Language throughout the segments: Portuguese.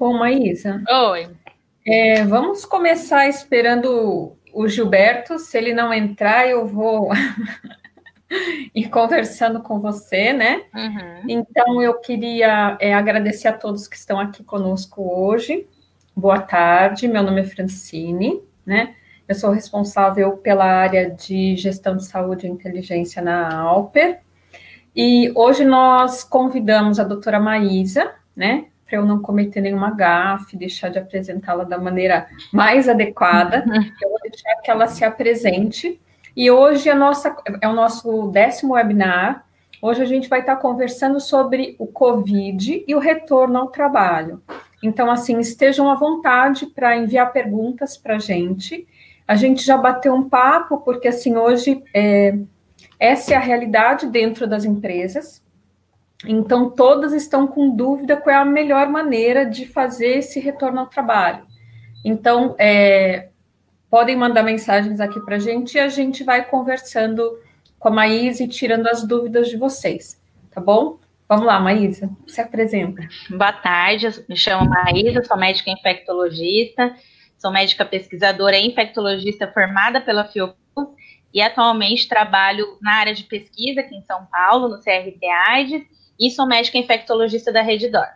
Bom, Maísa. Oi. É, vamos começar esperando o Gilberto. Se ele não entrar, eu vou ir conversando com você, né? Uhum. Então, eu queria é, agradecer a todos que estão aqui conosco hoje. Boa tarde, meu nome é Francine, né? Eu sou responsável pela área de gestão de saúde e inteligência na Alper. E hoje nós convidamos a doutora Maísa, né? Para eu não cometer nenhuma gafe, deixar de apresentá-la da maneira mais adequada. Eu vou deixar que ela se apresente. E hoje é, nossa, é o nosso décimo webinar. Hoje a gente vai estar conversando sobre o Covid e o retorno ao trabalho. Então, assim, estejam à vontade para enviar perguntas para a gente. A gente já bateu um papo, porque assim, hoje é, essa é a realidade dentro das empresas. Então, todas estão com dúvida qual é a melhor maneira de fazer esse retorno ao trabalho. Então, é, podem mandar mensagens aqui para a gente e a gente vai conversando com a Maísa e tirando as dúvidas de vocês, tá bom? Vamos lá, Maísa, se apresenta. Boa tarde, me chamo Maísa, sou médica infectologista, sou médica pesquisadora e infectologista formada pela Fiocruz e atualmente trabalho na área de pesquisa aqui em São Paulo, no CRT AIDS, e sou médica infectologista da Redditor.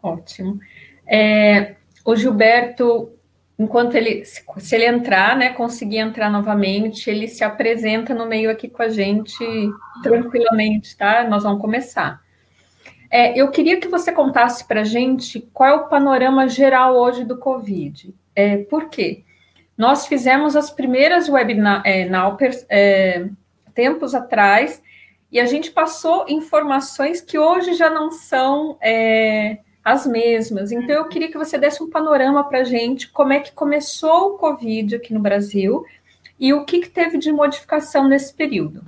Ótimo. É, o Gilberto, enquanto ele, se ele entrar, né, conseguir entrar novamente, ele se apresenta no meio aqui com a gente tranquilamente, tá? Nós vamos começar. É, eu queria que você contasse para a gente qual é o panorama geral hoje do Covid. É, por quê? Nós fizemos as primeiras webinars é, é, tempos atrás e a gente passou informações que hoje já não são é, as mesmas. Então, eu queria que você desse um panorama para a gente, como é que começou o Covid aqui no Brasil e o que, que teve de modificação nesse período.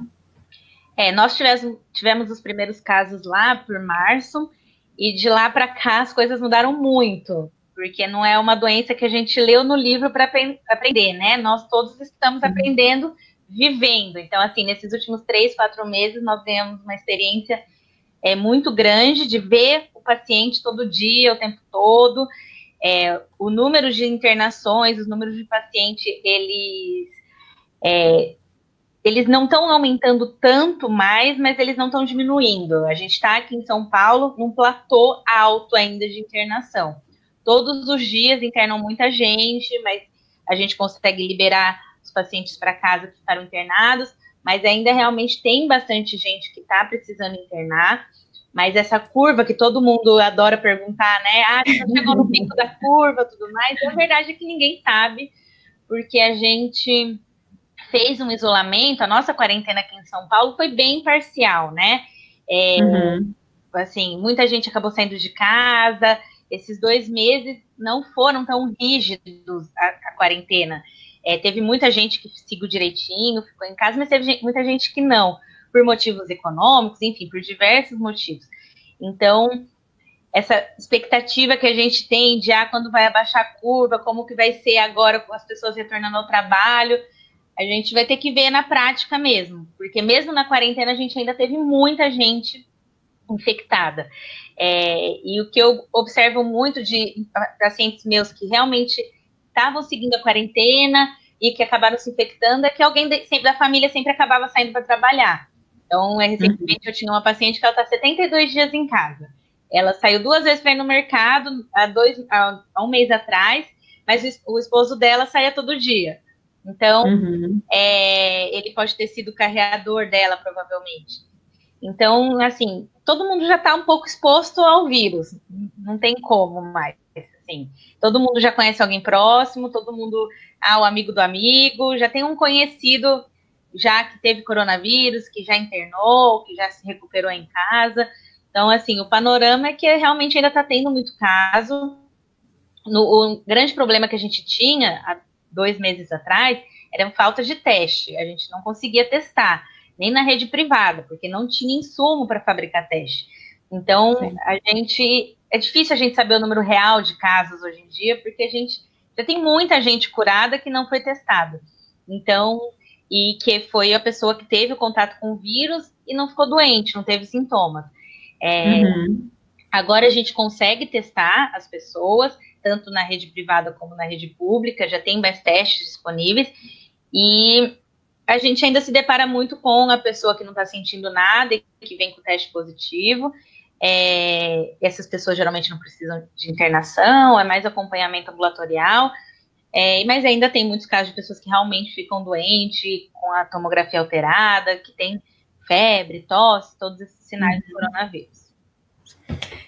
É, nós tivemos, tivemos os primeiros casos lá por março, e de lá para cá as coisas mudaram muito porque não é uma doença que a gente leu no livro para aprender, né? Nós todos estamos uhum. aprendendo vivendo. Então, assim, nesses últimos três, quatro meses, nós temos uma experiência é, muito grande de ver o paciente todo dia, o tempo todo. É, o número de internações, os números de paciente, eles, é, eles não estão aumentando tanto mais, mas eles não estão diminuindo. A gente está aqui em São Paulo num platô alto ainda de internação. Todos os dias internam muita gente, mas a gente consegue liberar pacientes para casa que ficaram internados, mas ainda realmente tem bastante gente que está precisando internar. Mas essa curva que todo mundo adora perguntar, né? Ah, você chegou no pico da curva, tudo mais. A verdade é que ninguém sabe, porque a gente fez um isolamento, a nossa quarentena aqui em São Paulo foi bem parcial, né? É, uhum. Assim, muita gente acabou saindo de casa, esses dois meses não foram tão rígidos a, a quarentena. É, teve muita gente que seguiu direitinho, ficou em casa, mas teve gente, muita gente que não, por motivos econômicos, enfim, por diversos motivos. Então, essa expectativa que a gente tem de ah, quando vai abaixar a curva, como que vai ser agora com as pessoas retornando ao trabalho, a gente vai ter que ver na prática mesmo, porque mesmo na quarentena a gente ainda teve muita gente infectada. É, e o que eu observo muito de pacientes meus que realmente estavam seguindo a quarentena e que acabaram se infectando é que alguém sempre, da família sempre acabava saindo para trabalhar. Então, é, recentemente uhum. eu tinha uma paciente que ela está 72 dias em casa. Ela saiu duas vezes para ir no mercado há, dois, há, há, um mês atrás, mas o, o, esposo dela saía todo dia. Então, uhum. é, ele pode ter sido o carreador dela, provavelmente. Então, assim, todo mundo já está um pouco exposto ao vírus, não tem como mais. Assim, todo mundo já conhece alguém próximo, todo mundo, ah, o amigo do amigo, já tem um conhecido já que teve coronavírus, que já internou, que já se recuperou em casa. Então, assim, o panorama é que realmente ainda está tendo muito caso. No, o grande problema que a gente tinha há dois meses atrás era falta de teste. A gente não conseguia testar nem na rede privada, porque não tinha insumo para fabricar teste. Então, Sim. a gente. É difícil a gente saber o número real de casos hoje em dia, porque a gente já tem muita gente curada que não foi testada. Então, e que foi a pessoa que teve o contato com o vírus e não ficou doente, não teve sintomas. É, uhum. Agora a gente consegue testar as pessoas, tanto na rede privada como na rede pública, já tem mais testes disponíveis, e a gente ainda se depara muito com a pessoa que não está sentindo nada e que vem com teste positivo. É, essas pessoas geralmente não precisam de internação, é mais acompanhamento ambulatorial. É, mas ainda tem muitos casos de pessoas que realmente ficam doentes, com a tomografia alterada, que tem febre, tosse, todos esses sinais uhum. do coronavírus.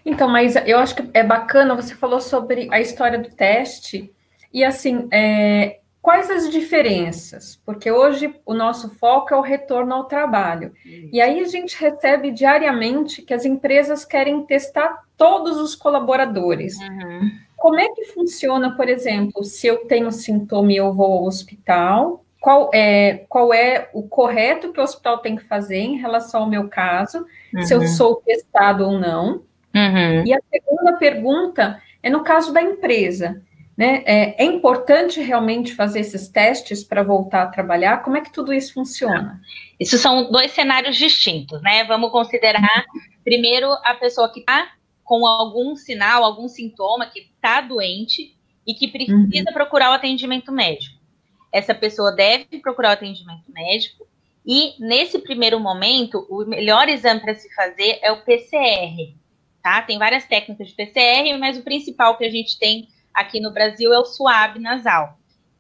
Então, mas eu acho que é bacana, você falou sobre a história do teste, e assim, é, quais as diferenças? Porque hoje o nosso foco é o retorno ao trabalho. E aí a gente recebe diariamente que as empresas querem testar todos os colaboradores. Uhum. Como é que funciona, por exemplo, se eu tenho sintoma e eu vou ao hospital? Qual é, qual é o correto que o hospital tem que fazer em relação ao meu caso, uhum. se eu uhum. sou testado ou não? Uhum. E a segunda pergunta é no caso da empresa. Né? É, é importante realmente fazer esses testes para voltar a trabalhar? Como é que tudo isso funciona? Isso são dois cenários distintos, né? Vamos considerar primeiro a pessoa que está com algum sinal, algum sintoma, que está doente e que precisa uhum. procurar o atendimento médico. Essa pessoa deve procurar o atendimento médico e, nesse primeiro momento, o melhor exame para se fazer é o PCR, tá? Tem várias técnicas de PCR, mas o principal que a gente tem aqui no Brasil é o suave nasal,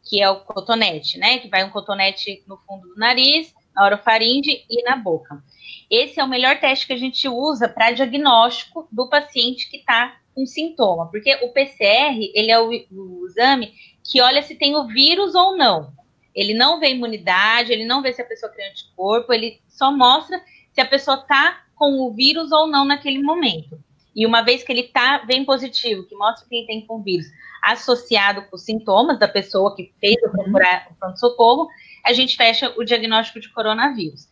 que é o cotonete, né? Que vai um cotonete no fundo do nariz, na orofaringe e na boca. Esse é o melhor teste que a gente usa para diagnóstico do paciente que está com sintoma, porque o PCR ele é o, o, exame que olha se tem o vírus ou não. Ele não vê imunidade, ele não vê se a pessoa cria anticorpo, ele só mostra se a pessoa está com o vírus ou não naquele momento. E uma vez que ele tá bem positivo, que mostra que ele tem com o vírus associado com os sintomas da pessoa que fez o, uhum. o pronto-socorro, a gente fecha o diagnóstico de coronavírus.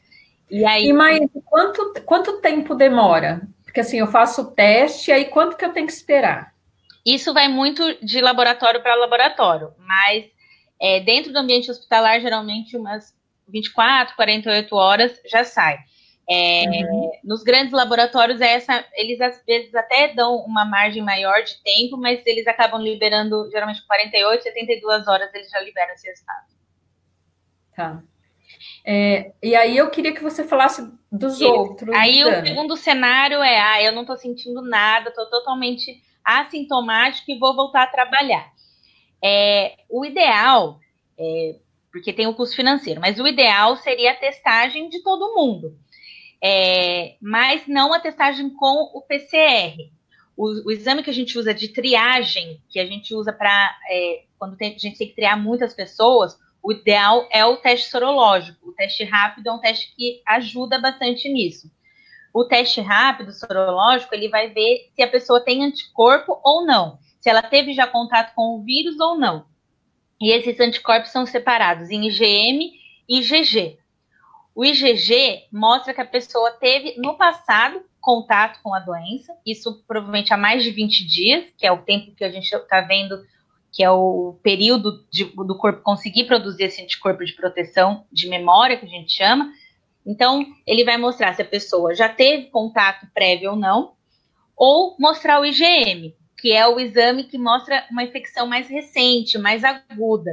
E aí. E mais quanto, quanto tempo demora? Porque assim, eu faço o teste, aí quanto que eu tenho que esperar? Isso vai muito de laboratório para laboratório, mas é, dentro do ambiente hospitalar, geralmente umas 24, 48 horas já sai. É, uhum. Nos grandes laboratórios, é essa, eles às vezes até dão uma margem maior de tempo, mas eles acabam liberando geralmente 48, 72 horas eles já liberam esse resultado. Tá. É, e aí eu queria que você falasse dos outros. Aí o segundo cenário é, ah, eu não estou sentindo nada, estou totalmente assintomático e vou voltar a trabalhar. É, o ideal, é, porque tem o custo financeiro, mas o ideal seria a testagem de todo mundo. É, mas não a testagem com o PCR. O, o, exame que a gente usa de triagem, que a gente usa para é, quando tem, a gente tem que triar muitas pessoas, o ideal é o teste sorológico. O teste rápido é um teste que ajuda bastante nisso. O teste rápido sorológico, ele vai ver se a pessoa tem anticorpo ou não, se ela teve já contato com o vírus ou não. E esses anticorpos são separados em IgM e IgG. O IgG mostra que a pessoa teve no passado contato com a doença, isso provavelmente há mais de 20 dias, que é o tempo que a gente está vendo que é o período de, do corpo conseguir produzir esse anticorpo de proteção de memória, que a gente chama. Então, ele vai mostrar se a pessoa já teve contato prévio ou não, ou mostrar o IgM, que é o exame que mostra uma infecção mais recente, mais aguda.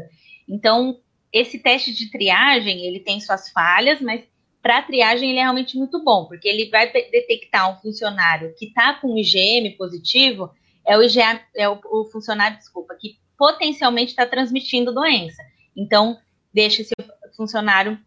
Então, esse teste de triagem, ele tem suas falhas, mas para triagem ele é realmente muito bom, porque ele vai detectar um funcionário que está com IgM positivo, é o, IgA, é o, o funcionário, desculpa, que potencialmente está transmitindo doença. Então, deixa esse funcionário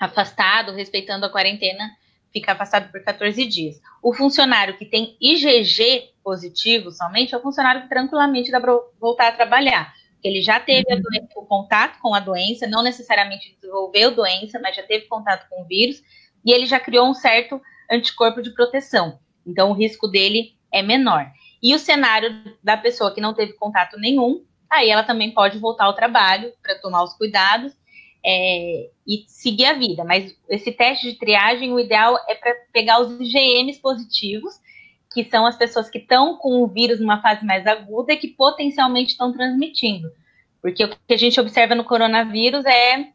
afastado, respeitando a quarentena, fica afastado por 14 dias. O funcionário que tem IgG positivo somente é o funcionário que tranquilamente dá para voltar a trabalhar. Ele já teve uhum. doença, o contato com a doença, não necessariamente desenvolveu doença, mas já teve contato com o vírus, e ele já criou um certo anticorpo de proteção. Então, o risco dele é menor. E o cenário da pessoa que não teve contato nenhum, aí ela também pode voltar ao trabalho para tomar os cuidados é, e seguir a vida. Mas esse teste de triagem, o ideal é para pegar os IgMs positivos, que são as pessoas que estão com o vírus numa fase mais aguda e que potencialmente estão transmitindo. Porque o que a gente observa no coronavírus é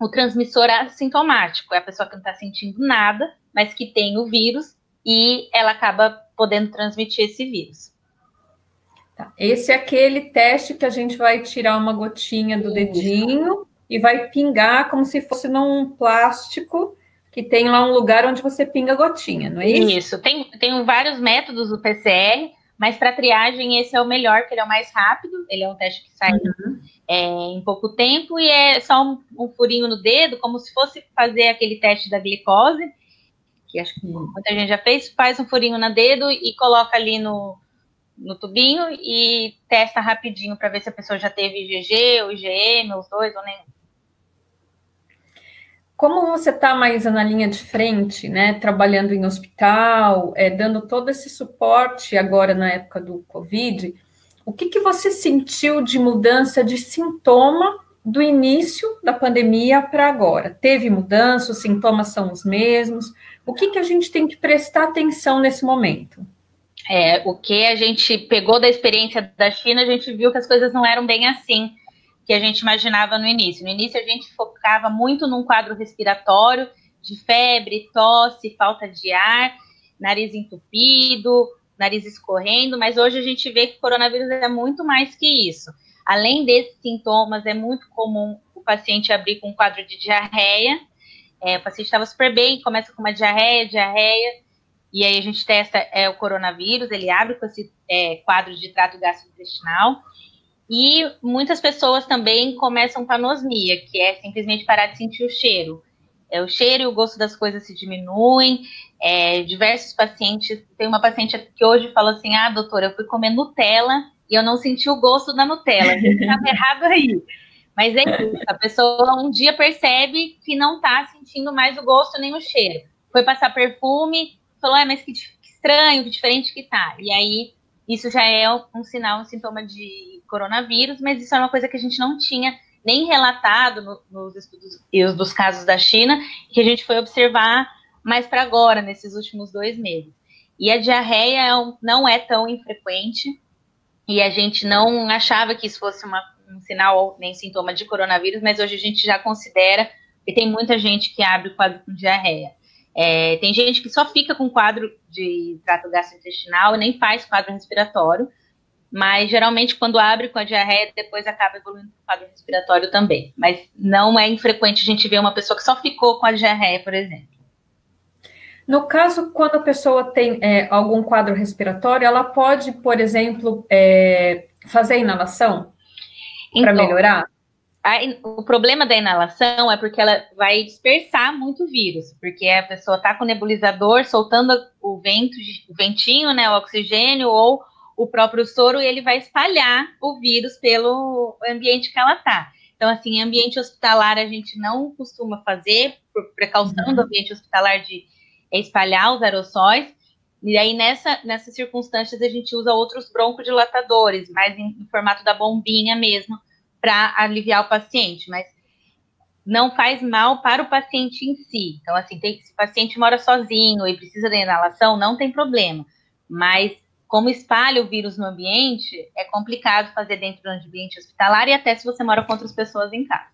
o transmissor assintomático, é a pessoa que não está sentindo nada, mas que tem o vírus e ela acaba podendo transmitir esse vírus. Tá. Esse é aquele teste que a gente vai tirar uma gotinha do dedinho e vai pingar como se fosse num plástico que tem lá um lugar onde você pinga gotinha, não é isso? Isso. Tem, tem vários métodos do PCR, mas para triagem esse é o melhor, que ele é o mais rápido. Ele é um teste que sai uhum. é, em pouco tempo e é só um, um, furinho no dedo, como se fosse fazer aquele teste da glicose, que acho que muita gente já fez. Faz um furinho no dedo e coloca ali no, no tubinho e testa rapidinho para ver se a pessoa já teve IgG ou IgM, os dois ou nenhum. Como você está mais na linha de frente, né, trabalhando em hospital, é, dando todo esse suporte agora na época do Covid, o que, que você sentiu de mudança de sintoma do início da pandemia para agora? Teve mudança, os sintomas são os mesmos? O que, que a gente tem que prestar atenção nesse momento? É, o que a gente pegou da experiência da China, a gente viu que as coisas não eram bem assim que a gente imaginava no início. No início, a gente focava muito num quadro respiratório, de febre, tosse, falta de ar, nariz entupido, nariz escorrendo, mas hoje a gente vê que o coronavírus é muito mais que isso. Além desses sintomas, é muito comum o paciente abrir com um quadro de diarreia. É, o paciente estava super bem, começa com uma diarreia, diarreia, e aí a gente testa é, o coronavírus, ele abre com esse é, quadro de trato gastrointestinal. E muitas pessoas também começam com anosmia, que é simplesmente parar de sentir o cheiro. É, o cheiro e o gosto das coisas se diminuem. É, diversos pacientes, tem uma paciente que hoje falou assim: Ah, doutora, eu fui comer Nutella e eu não senti o gosto da Nutella. Estava errado aí. Mas é isso, a pessoa um dia percebe que não está sentindo mais o gosto nem o cheiro. Foi passar perfume, falou: Ah, mas que, que estranho, que diferente que tá. E aí, isso já é um sinal, um sintoma de coronavírus, mas isso é uma coisa que a gente não tinha nem relatado no, nos estudos dos casos da China, que a gente foi observar mais para agora, nesses últimos dois meses. E a diarreia é um, não é tão infrequente, e a gente não achava que isso fosse uma, um sinal nem sintoma de coronavírus, mas hoje a gente já considera, e tem muita gente que abre o quadro com diarreia. É, tem gente que só fica com quadro de trato gastrointestinal e nem faz quadro respiratório, mas geralmente quando abre com a diarreia, depois acaba evoluindo para o quadro respiratório também. Mas não é infrequente a gente ver uma pessoa que só ficou com a diarreia, por exemplo. No caso, quando a pessoa tem é, algum quadro respiratório, ela pode, por exemplo, é, fazer inalação então, para melhorar? A, o problema da inalação é porque ela vai dispersar muito vírus, porque a pessoa está com o nebulizador soltando o vento, o ventinho, né, o oxigênio ou o próprio soro e ele vai espalhar o vírus pelo ambiente que ela está. Então, assim, ambiente hospitalar a gente não costuma fazer, por precaução uhum. do ambiente hospitalar de espalhar os aerossóis. E aí, nessa, nessas circunstâncias, a gente usa outros broncodilatadores, mais em, no formato da bombinha mesmo, para aliviar o paciente. Mas não faz mal para o paciente em si. Então, assim, tem, se o paciente mora sozinho e precisa da inalação, não tem problema. Mas como espalha o vírus no ambiente, é complicado fazer dentro do ambiente hospitalar e até se você mora com outras pessoas em casa.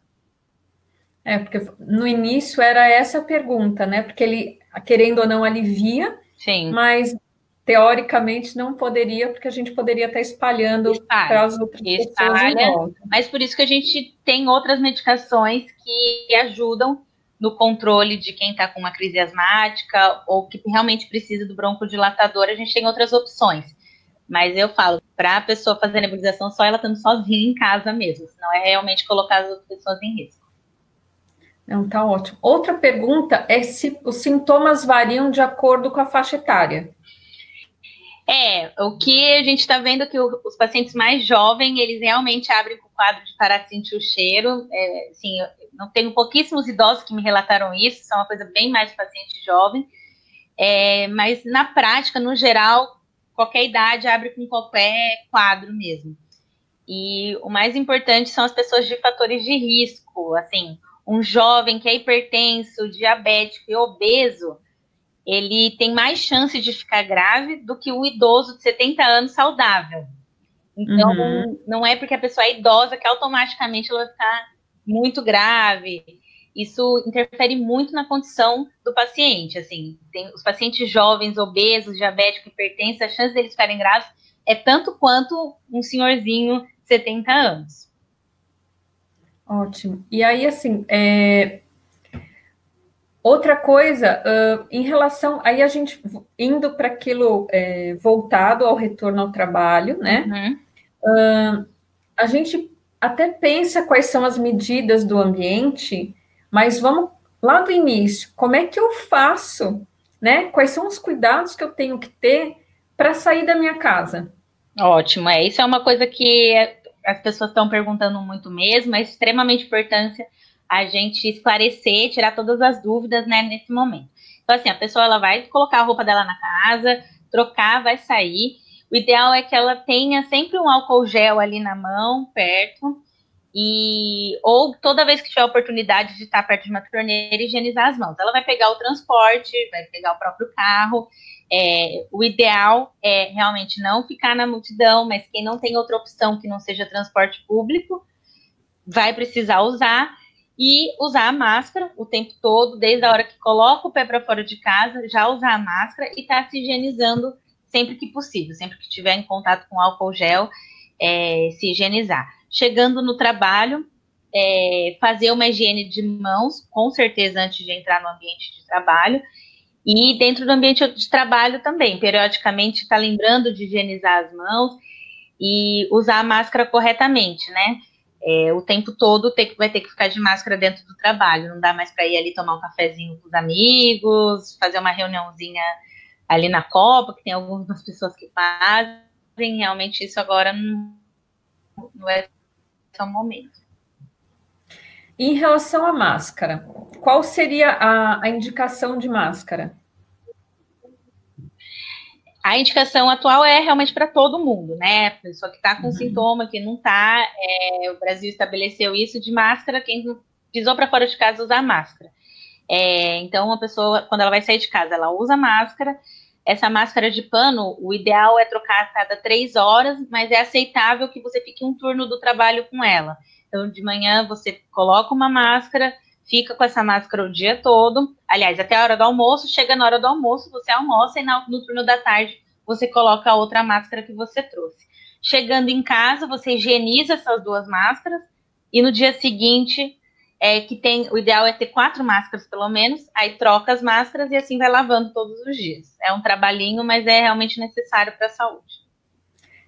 É, porque no início era essa a pergunta, né? Porque ele, querendo ou não, alivia, Sim. mas teoricamente não poderia, porque a gente poderia estar espalhando para as outras Espalha, pessoas. Mas por isso que a gente tem outras medicações que ajudam no controle de quem está com uma crise asmática ou que realmente precisa do broncodilatador, a gente tem outras opções. Mas eu falo, para a pessoa fazer nebulização, só ela estando sozinha em casa mesmo, senão é realmente colocar as outras pessoas em risco. Não, tá ótimo. Outra pergunta é se os sintomas variam de acordo com a faixa etária. É, o que a gente está vendo é que o, os pacientes mais jovens, eles realmente abrem com o quadro de parar de sentir o cheiro. É, assim, não tenho pouquíssimos idosos que me relataram isso, isso é uma coisa bem mais de paciente jovem. É, mas na prática, no geral, qualquer idade abre com qualquer quadro mesmo. E o mais importante são as pessoas de fatores de risco, assim, um jovem que é hipertenso, diabético e obeso, ele tem mais chance de ficar grave do que o idoso de 70 anos saudável. Então, uhum. não é porque a pessoa é idosa que automaticamente ela vai ficar muito grave. isso interfere muito na condição do paciente. Assim, tem os pacientes jovens, obesos, diabéticos, hipertensos, a chance deles ficarem grávidos é tanto quanto um senhorzinho 70 anos. Ótimo. E aí, assim, é... outra coisa, uh, em relação, aí a gente indo para aquilo é, voltado ao retorno ao trabalho, né? Uhum. Uh, a gente até pensa quais são as medidas do ambiente, mas vamos lá do início, como é que eu faço, né? Quais são os cuidados que eu tenho que ter para sair da minha casa? Ótimo, é. Isso é uma coisa que as pessoas estão perguntando muito mesmo, é extremamente importante a gente esclarecer, tirar todas as dúvidas, né, nesse momento. Então, assim, a pessoa ela vai colocar a roupa dela na casa, trocar, vai sair. O ideal é que ela tenha sempre um álcool gel ali na mão, perto, e ou toda vez que tiver a oportunidade de estar perto de uma torneira, higienizar as mãos. Ela vai pegar o transporte, vai pegar o próprio carro. É, o ideal é realmente não ficar na multidão, mas quem não tem outra opção que não seja transporte público, vai precisar usar e usar a máscara o tempo todo, desde a hora que coloca o pé para fora de casa, já usar a máscara e estar tá se higienizando sempre que possível, sempre que estiver em contato com álcool gel, é, se higienizar chegando no trabalho, é, fazer uma higiene de mãos, com certeza, antes de entrar no ambiente de trabalho. E dentro do ambiente de trabalho também, periodicamente tá lembrando de higienizar as mãos e usar a máscara corretamente, né? É, o tempo todo ter, vai ter que ficar de máscara dentro do trabalho, não dá mais para ir ali tomar um cafezinho com os amigos, fazer uma reuniãozinha ali na Copa, que tem algumas pessoas que fazem, realmente isso agora não, não é só um momento. Em relação à máscara, qual seria a, a indicação de máscara? A indicação atual é realmente para todo mundo, né? Pessoa que está com uhum. sintoma, que não está. É, o Brasil estabeleceu isso de máscara, quem pisou para fora de casa usar máscara. É, então, uma pessoa, quando ela vai sair de casa, ela usa máscara. Essa máscara de pano, o ideal é trocar a cada três horas, mas é aceitável que você fique um turno do trabalho com ela. Então, de manhã você coloca uma máscara, fica com essa máscara o dia todo. Aliás, até a hora do almoço, chega na hora do almoço, você almoça e no turno da tarde você coloca a outra máscara que você trouxe. Chegando em casa, você higieniza essas duas máscaras e no dia seguinte é, que tem, o ideal é ter quatro máscaras pelo menos, aí troca as máscaras e assim vai lavando todos os dias. É um trabalhinho, mas é realmente necessário para a saúde.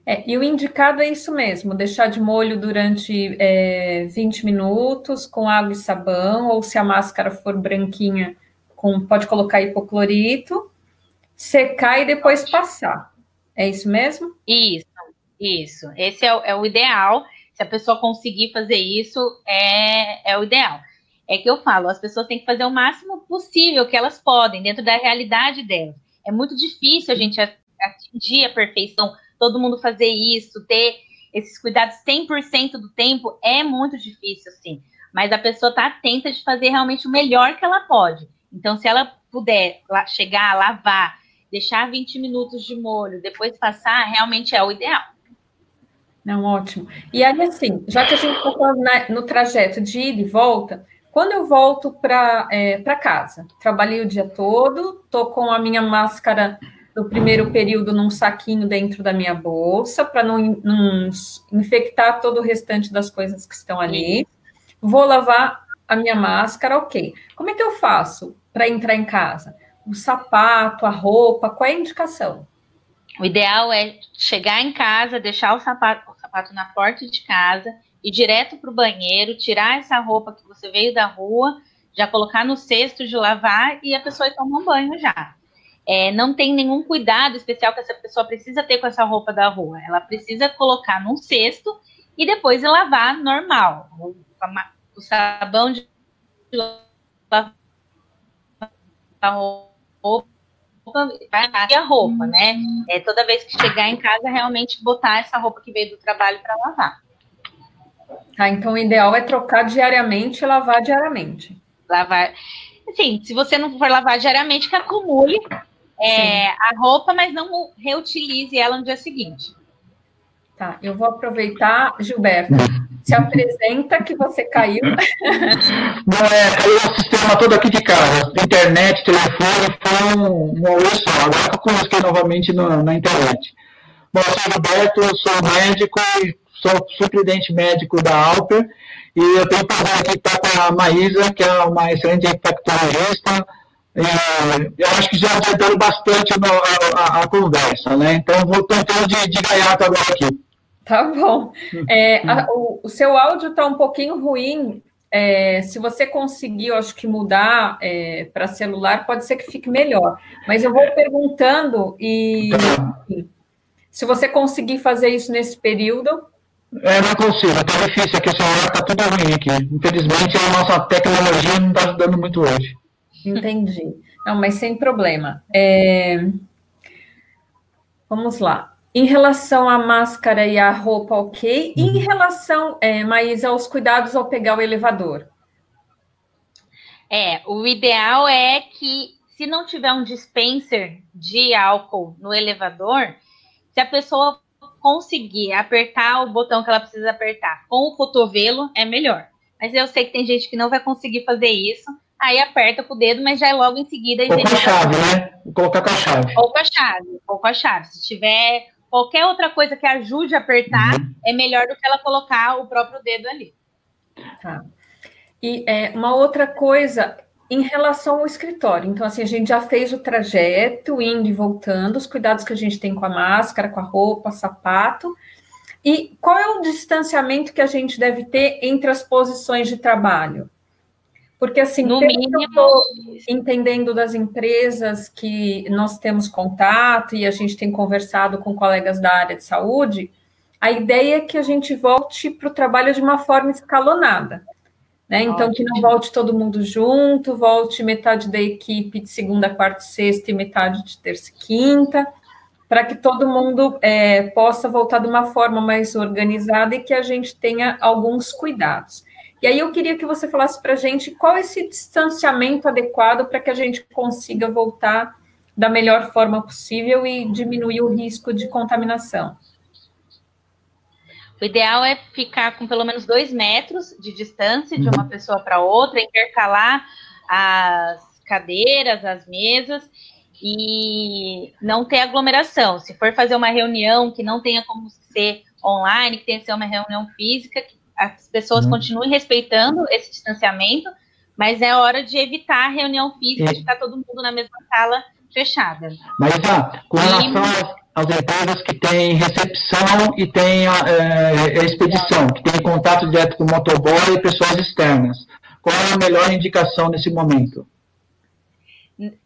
É, e o indicado é isso mesmo, deixar de molho durante é, 20 minutos com água e sabão, ou se a máscara for branquinha, com, pode colocar hipoclorito, secar e depois passar. É isso mesmo? Isso, isso. Esse é, é o ideal. Se a pessoa conseguir fazer isso, é, é o ideal. É que eu falo, as pessoas têm que fazer o máximo possível que elas podem, dentro da realidade delas. É muito difícil a gente atingir a perfeição, todo mundo fazer isso, ter esses cuidados 100% do tempo, é muito difícil, sim. Mas a pessoa está atenta de fazer realmente o melhor que ela pode. Então, se ela puder chegar, lavar, deixar 20 minutos de molho, depois passar, realmente é o ideal. Não, ótimo. E aí, assim, já que a gente está falando no trajeto de ida e volta, quando eu volto para é, casa, trabalhei o dia todo, estou com a minha máscara do primeiro período num saquinho dentro da minha bolsa, para não, não, infectar todo o restante das coisas que estão ali. Vou lavar a minha máscara, ok. Como é que eu faço para entrar em casa? O sapato, a roupa, qual é a indicação? O ideal é chegar em casa, deixar o sapato, sapato na porta de casa, ir direto para o banheiro, tirar essa roupa que você veio da rua, já colocar no cesto de lavar e a pessoa ir tomar um banho já. É, não tem nenhum cuidado especial que essa pessoa precisa ter com essa roupa da rua. Ela precisa colocar num cesto e depois lavar normal. O, sabão de lavar a roupa vai a roupa, né? É, toda vez que chegar em casa, realmente botar essa roupa que veio do trabalho para lavar. Tá, então o ideal é trocar diariamente e lavar diariamente. Lavar. Assim, se você não for lavar diariamente, que acumule é, a roupa, mas não reutilize ela no dia seguinte. Tá, eu vou aproveitar, Gilberto. Se apresenta que você caiu. Não, é, caiu o sistema todo aqui de casa. Internet, telefone, foi um, alô só. Agora eu coloquei novamente no, na internet. Bom, eu sou Roberto, sou médico e sou superintendente médico da Alper. E eu tenho o prazer aqui estar com a Maísa, que é uma excelente infectologista. eu acho que já adiantaram bastante a, a, a, conversa, né? Então, vou tentar de, de gaiato agora aqui. Tá bom. É, a, o, o, seu áudio está um pouquinho ruim. É, se você conseguir, acho que mudar é, para celular, pode ser que fique melhor. Mas eu vou perguntando e enfim, se você conseguir fazer isso nesse período. É, não consigo, está difícil aqui, o celular está tudo ruim aqui. Infelizmente, a nossa tecnologia não está ajudando muito hoje. Entendi. Não, mas sem problema. É... Vamos lá. Em relação à máscara e à roupa, ok. E em uhum. relação, é, Maísa, aos cuidados ao pegar o elevador? É, o ideal é que, se não tiver um dispenser de álcool no elevador, se a pessoa conseguir apertar o botão que ela precisa apertar com o cotovelo, é melhor. Mas eu sei que tem gente que não vai conseguir fazer isso, aí aperta com o dedo, mas já é logo em seguida. Ou com a chave, né? Colocar com a chave. Ou com a chave, ou com a chave. Se tiver qualquer outra coisa que ajude a apertar uhum. é melhor do que ela colocar o próprio dedo ali. Tá. E é, uma outra coisa em relação ao escritório. Então, assim, a gente já fez o trajeto, indo e voltando, os cuidados que a gente tem com a máscara, com a roupa, sapato. E qual é o distanciamento que a gente deve ter entre as posições de trabalho? Porque, assim, no mínimo, eu entendendo das empresas que nós temos contato e a gente tem conversado com colegas da área de saúde, a ideia é que a gente volte para o trabalho de uma forma escalonada. Né? Então, que não volte todo mundo junto, volte metade da equipe de segunda, quarta sexta e metade de terça e quinta, para que todo mundo é, possa voltar de uma forma mais organizada e que a gente tenha alguns cuidados. E aí eu queria que você falasse para a gente qual é esse distanciamento adequado para que a gente consiga voltar da melhor forma possível e diminuir o risco de contaminação. O ideal é ficar com pelo menos dois metros de distância de uma pessoa para outra, intercalar as cadeiras, as mesas e não ter aglomeração. Se for fazer uma reunião que não tenha como ser online, que tenha que ser uma reunião física, as pessoas uhum. continuem respeitando esse distanciamento, mas é hora de evitar a reunião física, é. de estar todo mundo na mesma sala fechada. Mas, ah, com relação e... às empresas que têm recepção e têm é, expedição, que têm contato direto com o motoboy e pessoas externas, qual é a melhor indicação nesse momento?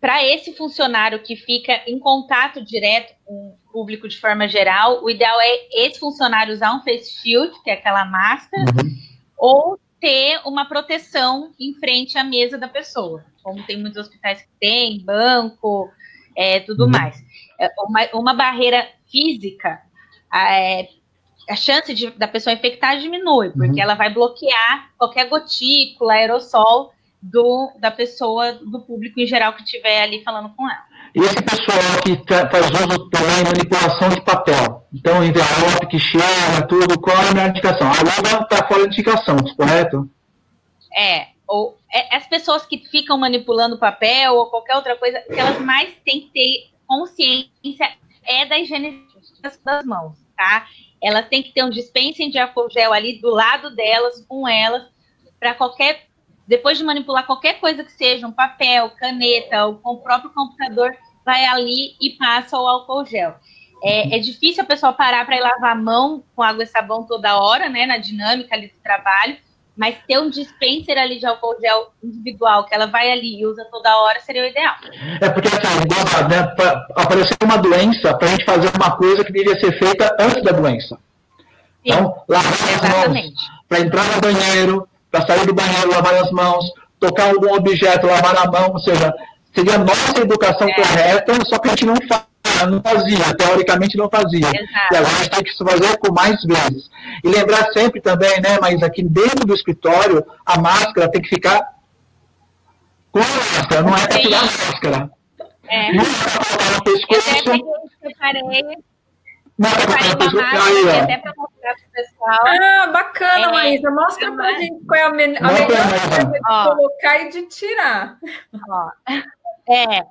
para esse funcionário que fica em contato direto com público de forma geral, o ideal é esse funcionário usar um face shield, que é aquela máscara, uhum. ou ter uma proteção em frente à mesa da pessoa, como tem muitos hospitais que tem, banco, é, tudo uhum. mais. É, uma, uma, barreira física, é, a chance de, da pessoa infectar diminui, porque uhum. ela vai bloquear qualquer gotícula, aerossol do, da pessoa, do público em geral que estiver ali falando com ela. Esse pessoal que faz uso também manipulação de papel, então envelope que cheira, tudo, qual é a minha indicação? A luva está fora de indicação, correto? É, ou é, as pessoas que ficam manipulando papel ou qualquer outra coisa, que elas mais têm que ter consciência é da higiene das mãos, tá? Elas têm que ter um dispensing de álcool gel ali do lado delas, com elas, para qualquer depois de manipular qualquer coisa que seja, um papel, caneta, ou com o próprio computador, vai ali e passa o álcool gel. É, é difícil a pessoa parar para ir lavar a mão com água e sabão toda hora, né, na dinâmica ali do trabalho, mas ter um dispenser ali de álcool gel individual, que ela vai ali e usa toda hora, seria o ideal. É porque, assim, né, apareceu uma doença para a gente fazer uma coisa que deveria ser feita antes da doença. Sim, então, lavar as mãos, para entrar no banheiro, para sair do banheiro, lavar as mãos, tocar algum objeto, lavar a mão, ou seja, seria a nossa educação é. correta, só que a gente não faz não fazia, teoricamente não fazia. Exato. E agora a gente tem que se fazer com mais vezes. E lembrar sempre também, né, mas aqui dentro do escritório, a máscara tem que ficar com a máscara, não é para tirar a máscara. É. Não é para colocar no pescoço. Eu peguei, não pescoço. Aí, até para mostrar para o pescoço local. Ah, bacana, é, Maísa. Mostra é, pra gente qual é a, me a melhor coisa de colocar e de tirar. Ó. É,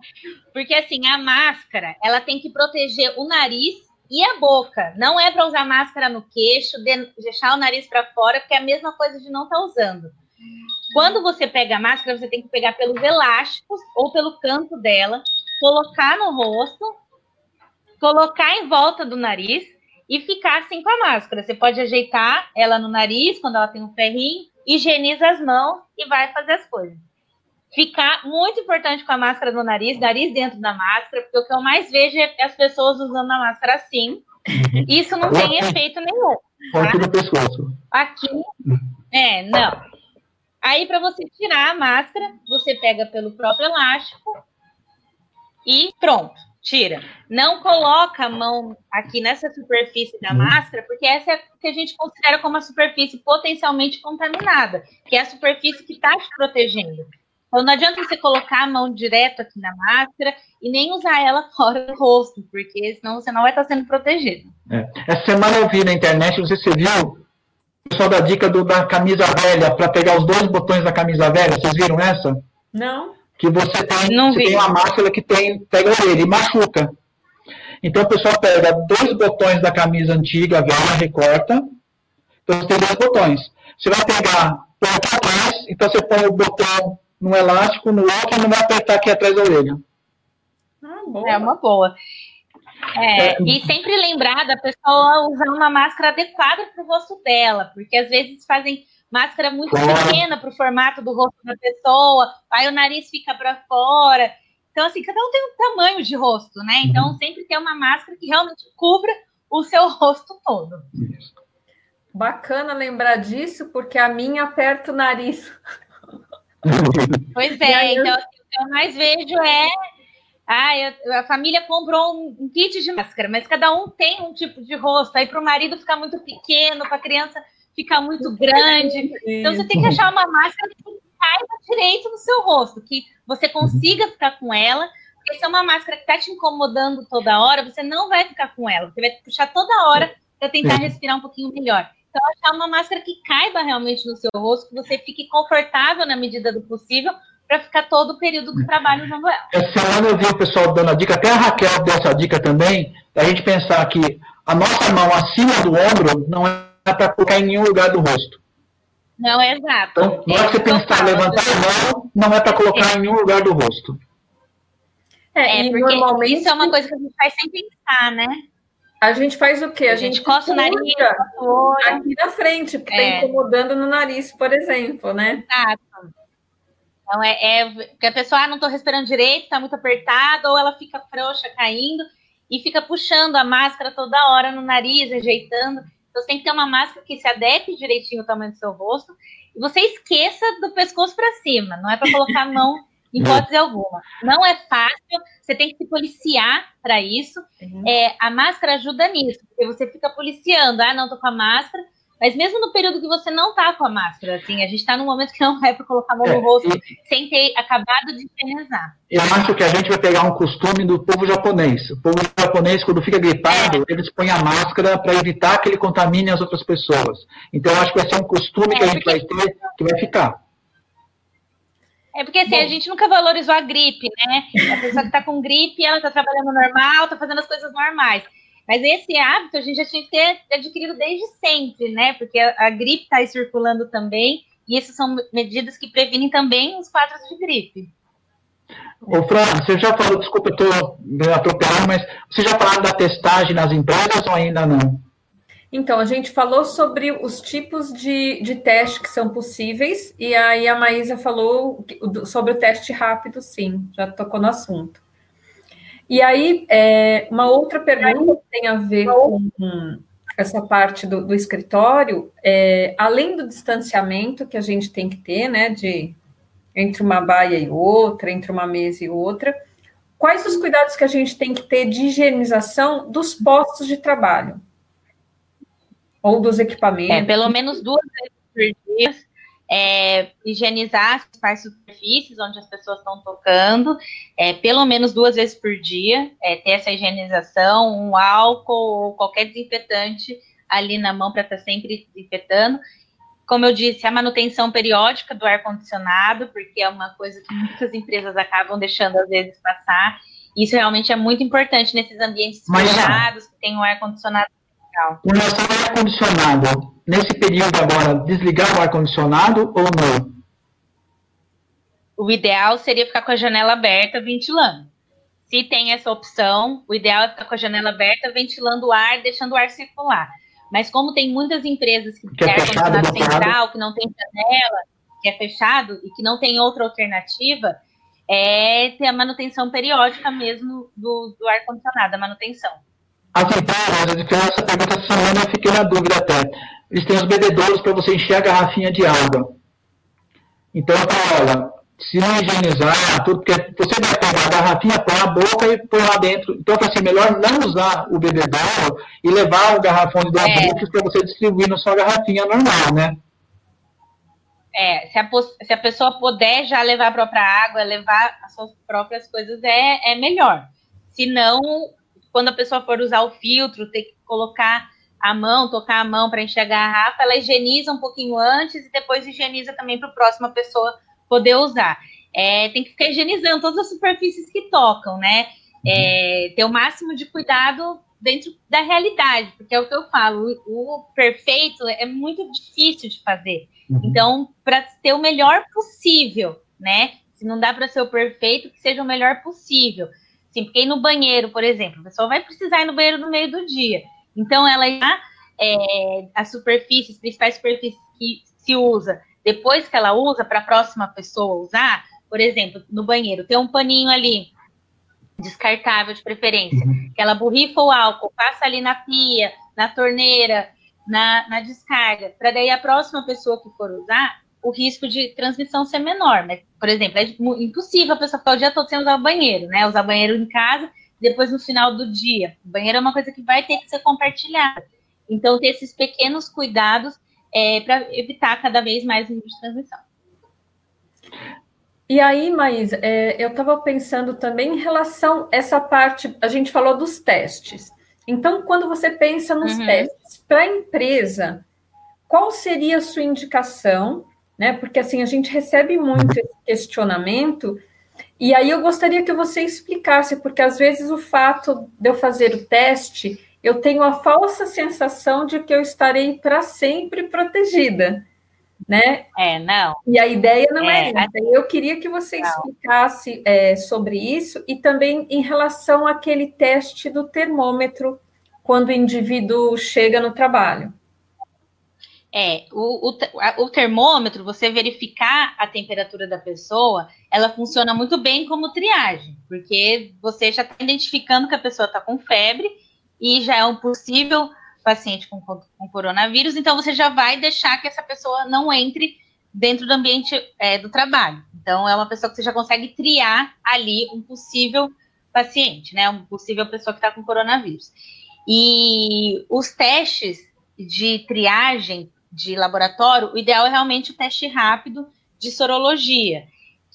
porque assim, a máscara, ela tem que proteger o nariz e a boca. Não é para usar máscara no queixo, deixar o nariz para fora, porque é a mesma coisa de não estar tá usando. Quando você pega a máscara, você tem que pegar pelos elásticos ou pelo canto dela, colocar no rosto, colocar em volta do nariz e ficar assim com a máscara. Você pode ajeitar ela no nariz quando ela tem um ferrinho, higieniza as mãos e vai fazer as coisas. Ficar muito importante com a máscara no nariz, nariz dentro da máscara, porque o que eu mais vejo é as pessoas usando a máscara assim. Uhum. Isso não tem efeito nenhum. Tá? Aqui no pescoço. Aqui, é, não. Aí, para você tirar a máscara, você pega pelo próprio elástico e pronto, tira. Não coloca a mão aqui nessa superfície da uhum. máscara, porque essa é a que a gente considera como a superfície potencialmente contaminada, que é a superfície que está te protegendo. Então, não adianta você colocar a mão direto aqui na máscara e nem usar ela fora do rosto, porque senão você não vai estar sendo protegido. É. Essa semana eu vi na internet, não sei se você viu, pessoal da dica do, da camisa velha, para pegar os dois botões da camisa velha. Vocês viram essa? Não. Que você tem, Não você tem uma máscara que tem, pega ele e machuca. Então o pessoal pega dois botões da camisa antiga, velha, recorta. Então você tem dois botões. Você vai pegar por atrás, então você põe o botão no elástico, no outro, e não vai apertar aqui atrás da orelha. Ah, é uma boa. É, é, e sempre lembrar da pessoa usar uma máscara adequada para o rosto dela, porque às vezes fazem máscara muito claro. pequena para o formato do rosto da pessoa, aí o nariz fica para fora. Então, assim, cada um tem um tamanho de rosto, né? Então, uhum. sempre tem uma máscara que realmente cubra o seu rosto todo. Bacana lembrar disso, porque a minha aperta o nariz. Pois é, então assim, o que eu mais vejo é ah, eu, a família comprou um, um, kit de máscara, mas cada um tem um tipo de rosto. Aí para o marido ficar muito pequeno, para a criança ficar muito grande. Então você tem que achar uma máscara que caiba direito no seu rosto, que você consiga ficar com ela. Porque se é uma máscara que está te incomodando toda hora, você não vai ficar com ela. Você vai puxar toda hora para tentar respirar um pouquinho melhor. Então, achar uma máscara que caiba realmente no seu rosto, que você fique confortável na medida do possível, para ficar todo o período do trabalho usando ela. Essa semana eu vi o pessoal dando a dica, até a Raquel deu essa dica também, a gente pensar que a nossa mão acima do ombro não é para colocar em nenhum lugar do rosto. Não, é exato. Então, na hora que você pensar levantar a mão, não é para colocar é. em nenhum lugar do rosto. É, é porque normalmente... isso é uma coisa que a gente faz sem pensar, né? A gente faz o quê? A, a gente, gente coça o nariz aqui na frente, porque está é. incomodando no nariz, por exemplo, né? Exato. Então, é, é porque a pessoa, ah, não estou respirando direito, está muito apertado, ou ela fica frouxa, caindo, e fica puxando a máscara toda hora no nariz, ajeitando. Então, você tem que ter uma máscara que se adeque direitinho ao tamanho do seu rosto, e você esqueça do pescoço para cima, não é para colocar a mão em hipótese alguma. Não é fácil, você tem que se policiar para isso. Uhum. É, a máscara ajuda nisso, porque você fica policiando, ah, não tô com a máscara, mas mesmo no período que você não tá com a máscara, assim, a gente está num momento que não é para colocar a mão no é, rosto e, sem ter acabado de higienizar. Eu acho que a gente vai pegar um costume do povo japonês. O povo japonês, quando fica gripado, é. eles põem a máscara para evitar que ele contamine as outras pessoas. Então, eu acho que vai ser um costume é, que a gente vai ter, que vai ficar. É porque assim, Bom. a gente nunca valorizou a gripe, né? A pessoa que está com gripe, ela está trabalhando normal, está fazendo as coisas normais. Mas esse hábito a gente já tinha que ter adquirido desde sempre, né? Porque a, a gripe está aí circulando também, e essas são medidas que previnem também os quadros de gripe. Ô, Fran, você já falou, desculpa, eu estou atropelando, mas você já falou da testagem nas empresas ou ainda não? Então, a gente falou sobre os tipos de, de teste que são possíveis, e aí a Maísa falou sobre o teste rápido, sim, já tocou no assunto. E aí, é, uma outra pergunta que tem a ver com essa parte do, do escritório, é, além do distanciamento que a gente tem que ter, né, de entre uma baia e outra, entre uma mesa e outra, quais os cuidados que a gente tem que ter de higienização dos postos de trabalho? Ou dos equipamentos? É, pelo menos duas vezes por dia é, higienizar as superfícies onde as pessoas estão tocando, é, pelo menos duas vezes por dia, é, ter essa higienização, um álcool ou qualquer desinfetante ali na mão para estar tá sempre desinfetando. Como eu disse, a manutenção periódica do ar-condicionado, porque é uma coisa que muitas empresas acabam deixando às vezes passar. Isso realmente é muito importante nesses ambientes fechados, que tem um ar-condicionado legal. Com relação ao ar-condicionado, nesse período agora, desligar o ar-condicionado ou não? O ideal seria ficar com a janela aberta, ventilando. Se tem essa opção, o ideal é ficar com a janela aberta, ventilando o ar, deixando o ar circular. Mas como tem muitas empresas que, que é ar-condicionado central, que não tem janela, que é fechado e que não tem outra alternativa, é ter a manutenção periódica mesmo do, do ar-condicionado, a manutenção. Assim, então, essa pergunta essa semana eu fiquei na dúvida até. Eles têm os bebedouros para você encher a garrafinha de água. Então, eu olha, se não higienizar, tudo, porque você vai pegar a garrafinha, põe na boca e põe lá dentro. Então, assim, melhor não usar o bebedouro e levar o garrafão de dois é. para você distribuir na sua garrafinha normal, né? É, se a, se a pessoa puder já levar a própria água, levar as suas próprias coisas, é, é melhor. Se não, quando a pessoa for usar o filtro, ter que colocar a mão, tocar a mão para encher a garrafa, ela higieniza um pouquinho antes e depois higieniza também para a próxima pessoa poder usar. É, tem que ficar higienizando todas as superfícies que tocam, né? É, ter o máximo de cuidado dentro da realidade, porque é o que eu falo, o, o perfeito é muito difícil de fazer. Uhum. Então, para ter o melhor possível, né? Se não dá para ser o perfeito, que seja o melhor possível. Sim, porque ir no banheiro, por exemplo, a pessoa vai precisar ir no banheiro no meio do dia. Então, ela já, é, as superfícies, principais superfícies que se usa, depois que ela usa, para a próxima pessoa usar, por exemplo, no banheiro, tem um paninho ali, descartável de preferência, uhum. que ela borrifa o álcool, passa ali na pia, na torneira, na, na descarga, para daí a próxima pessoa que for usar, o risco de transmissão ser menor. Mas, por exemplo, é impossível a pessoa ficar o dia todo sem usar o banheiro, né? Usar banheiro em casa, depois no final do dia. O banheiro é uma coisa que vai ter que ser compartilhada. Então, ter esses pequenos cuidados é, para evitar cada vez mais o risco de transmissão. E aí, Maísa, é, eu estava pensando também em relação a essa parte, a gente falou dos testes. Então, quando você pensa nos uhum. testes para a empresa, qual seria a sua indicação? Né? Porque assim a gente recebe muito esse questionamento, e aí eu gostaria que você explicasse, porque às vezes o fato de eu fazer o teste, eu tenho a falsa sensação de que eu estarei para sempre protegida né? É, não. E a ideia não é, é essa. Eu queria que você não. explicasse é, sobre isso e também em relação àquele teste do termômetro quando o indivíduo chega no trabalho. É, o, o, o, termômetro, você verificar a temperatura da pessoa, ela funciona muito bem como triagem, porque você já está identificando que a pessoa está com febre e já é um possível paciente com, com coronavírus, então você já vai deixar que essa pessoa não entre dentro do ambiente é, do trabalho. Então, é uma pessoa que você já consegue triar ali um possível paciente, né? Uma possível pessoa que está com coronavírus. E os testes de triagem de laboratório, o ideal é realmente o teste rápido de sorologia,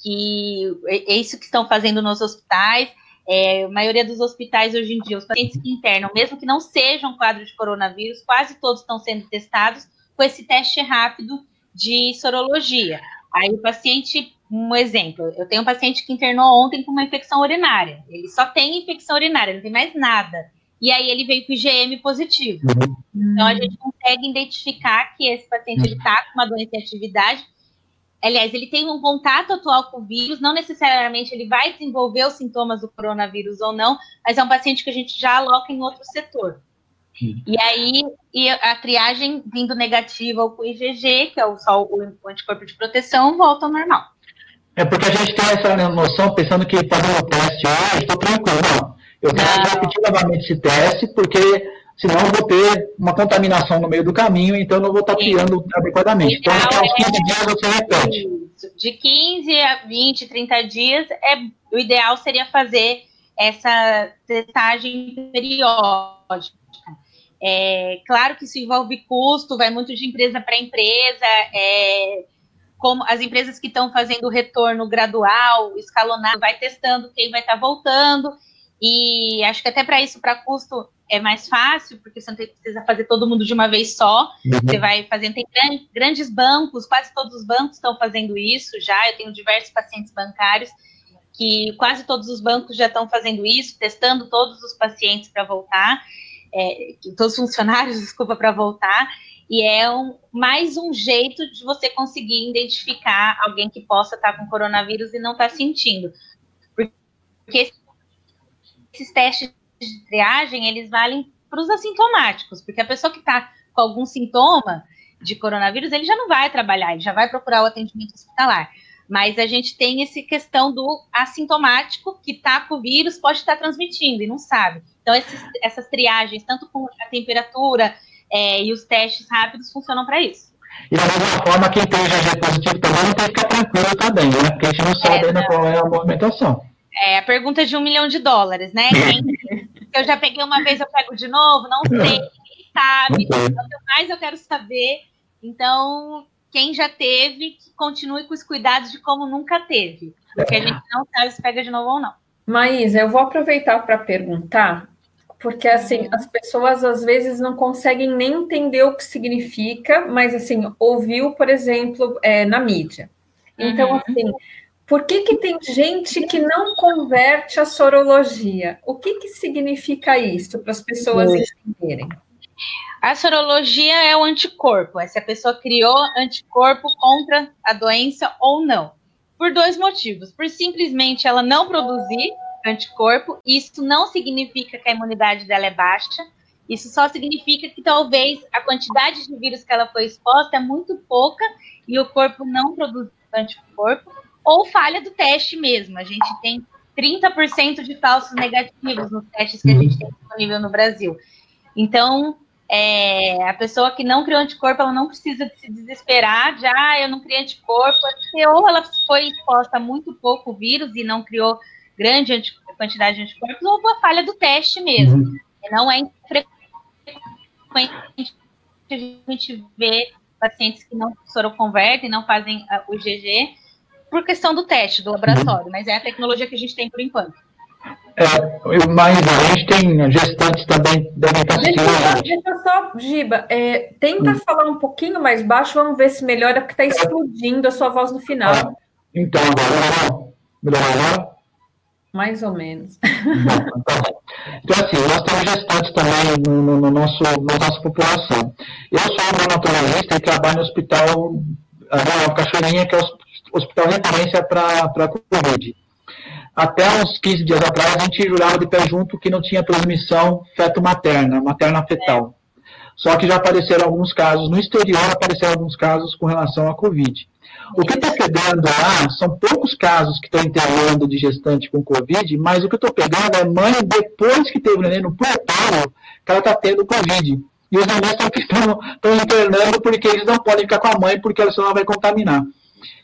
que é isso que estão fazendo nos hospitais. É, a maioria dos hospitais hoje em dia, os pacientes que internam, mesmo que não sejam quadro de coronavírus, quase todos estão sendo testados com esse teste rápido de sorologia. Aí o paciente, um exemplo, eu tenho um paciente que internou ontem com uma infecção urinária. Ele só tem infecção urinária, não tem mais nada. E aí ele veio com IgM positivo. Uhum. Então a gente consegue identificar que esse paciente está com uma doença em atividade aliás, ele tem um contato atual com o vírus, não necessariamente ele vai desenvolver os sintomas do coronavírus ou não, mas é um paciente que a gente já aloca em outro setor. E aí, e a triagem vindo negativa ou com IgG, que é o, só o anticorpo de proteção, volta ao normal. É porque a gente tem essa noção pensando que fazendo o teste, ah, estou tranquilo. Não, eu quero repetir novamente esse teste, porque senão eu vou ter uma contaminação no meio do caminho, então eu não vou estar criando adequadamente. Então, aos 15 é dias você repete. De 15 a 20, 30 dias, é, o ideal seria fazer essa testagem periódica. É, claro que isso envolve custo, vai muito de empresa para empresa, é, como as empresas que estão fazendo retorno gradual, escalonado, vai testando quem vai estar tá voltando, e acho que até para isso, para custo, é mais fácil, porque você não precisa fazer todo mundo de uma vez só. Uhum. Você vai fazendo, tem grandes bancos, quase todos os bancos estão fazendo isso já. Eu tenho diversos pacientes bancários que quase todos os bancos já estão fazendo isso, testando todos os pacientes para voltar, é, todos os funcionários, desculpa, para voltar. E é um, mais um jeito de você conseguir identificar alguém que possa estar tá com coronavírus e não estar tá sentindo. Porque esses testes de triagem, eles valem para os assintomáticos, porque a pessoa que está com algum sintoma de coronavírus, ele já não vai trabalhar, ele já vai procurar o atendimento hospitalar. Mas a gente tem essa questão do assintomático que está com o vírus, pode estar transmitindo e não sabe. Então, esses, essas triagens, tanto com a temperatura é, e os testes rápidos, funcionam para isso. E da mesma forma, quem tem GG positivo também não tem que ficar tranquilo também, né? Porque a gente não sabe é, ainda não. qual é a movimentação. É a pergunta de um milhão de dólares, né? Quem, eu já peguei uma vez, eu pego de novo, não sei, quem sabe, quanto mais eu quero saber. Então, quem já teve, continue com os cuidados de como nunca teve. Porque a gente não sabe se pega de novo ou não. Maísa, eu vou aproveitar para perguntar, porque assim, uhum. as pessoas às vezes não conseguem nem entender o que significa, mas assim, ouviu, por exemplo, é, na mídia. Então, uhum. assim, por que, que tem gente que não converte a sorologia? O que, que significa isso para as pessoas entenderem? A sorologia é o anticorpo, é se a pessoa criou anticorpo contra a doença ou não. Por dois motivos. Por simplesmente ela não produzir anticorpo, isso não significa que a imunidade dela é baixa, isso só significa que talvez a quantidade de vírus que ela foi exposta é muito pouca e o corpo não produz anticorpo ou falha do teste mesmo. A gente tem 30% de falsos negativos nos testes que a gente tem disponível no Brasil. Então, é, a pessoa que não criou anticorpo, ela não precisa se desesperar de, ah, eu não criei anticorpo, porque ou ela foi exposta a muito pouco vírus e não criou grande quantidade de anticorpos, ou uma falha do teste mesmo. Uhum. Não é frequente a gente ver pacientes que não soroconvertem, não fazem o IgG, por questão do teste do laboratório, mas é a tecnologia que a gente tem por enquanto. É, mas a gente tem gestantes também devem estar deixa, deixa só, Giba, é, tenta hum. falar um pouquinho mais baixo, vamos ver se melhora, porque está explodindo a sua voz no final. Ah, então, agora melhorou agora? Mais ou menos. Então, então, assim, nós temos gestantes também no, no, no nosso, na nossa população. Eu sou um neonatologista e trabalho no hospital a Cachoeirinha, que é o hospital referência para Covid. Até uns 15 dias atrás, a gente jurava de pé junto que não tinha transmissão feto-materna, materna-fetal. Só que já apareceram alguns casos, no exterior apareceram alguns casos com relação à Covid. O que está pegando lá são poucos casos que estão internando de gestante com Covid, mas o que eu estou pegando é mãe depois que teve o neném no portal, que ela está tendo Covid. E os neném estão internando porque eles não podem ficar com a mãe, porque ela senão vai contaminar.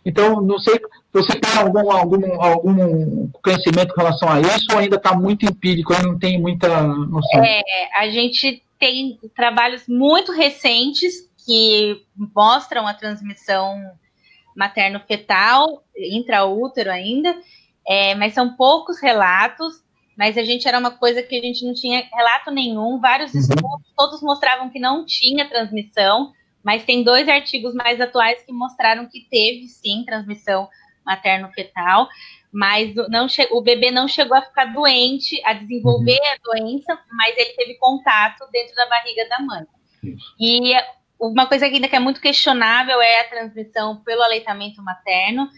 Então, não sei, você tem algum, algum, algum conhecimento com relação a isso ou ainda está muito empírico, ainda não tem muita noção? É, a gente tem trabalhos muito recentes que mostram a transmissão materno-fetal, intraútero ainda, é, mas são poucos relatos, mas a gente era uma coisa que a gente não tinha relato nenhum, vários uhum. estudos, todos mostravam que não tinha transmissão, mas tem dois artigos mais atuais que mostraram que teve sim transmissão materno-fetal, mas não o bebê não chegou a ficar doente, a desenvolver uhum. a doença, mas ele teve contato dentro da barriga da mãe. Isso. E uma coisa ainda que é muito questionável é a transmissão pelo aleitamento materno.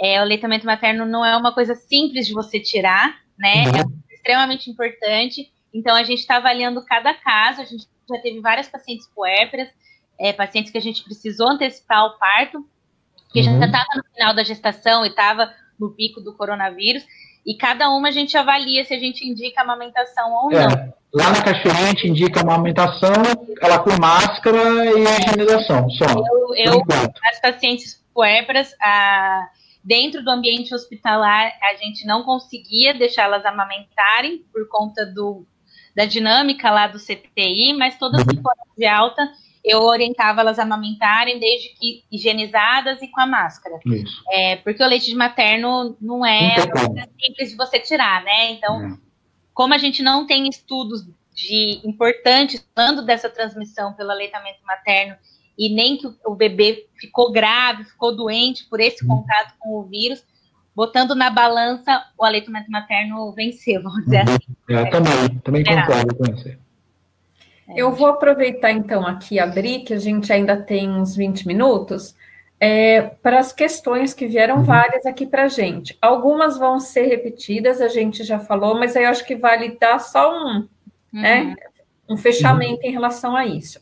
É, o aleitamento materno não é uma coisa simples de você tirar, né? Uhum. É extremamente importante. Então a gente está avaliando cada caso. A gente já teve várias pacientes puérperas, é, pacientes que a gente precisou antecipar o parto, que uhum. já estava no final da gestação e estava no pico do coronavírus, e cada uma a gente avalia se a gente indica amamentação ou é, não. Lá na caixinha a gente indica amamentação, ela com máscara e higienização, só. Eu, eu as pacientes puérperas, a, dentro do ambiente hospitalar, a gente não conseguia deixá-las amamentarem por conta do, da dinâmica lá do CTI, mas todas uhum. que foram de alta, eu orientava elas a amamentarem desde que higienizadas e com a máscara. É, porque o leite de materno não é simples de você tirar, né? Então, é. como a gente não tem estudos de importante, falando dessa transmissão pelo aleitamento materno, e nem que o bebê ficou grave, ficou doente por esse uhum. contato com o vírus, botando na balança, o aleitamento materno venceu, vamos dizer uhum. assim. É, também, também concordo com você. É. Eu vou aproveitar então aqui abrir, que a gente ainda tem uns 20 minutos, é, para as questões que vieram uhum. várias aqui para a gente. Algumas vão ser repetidas, a gente já falou, mas aí eu acho que vale dar só um, né, uhum. né, um fechamento uhum. em relação a isso.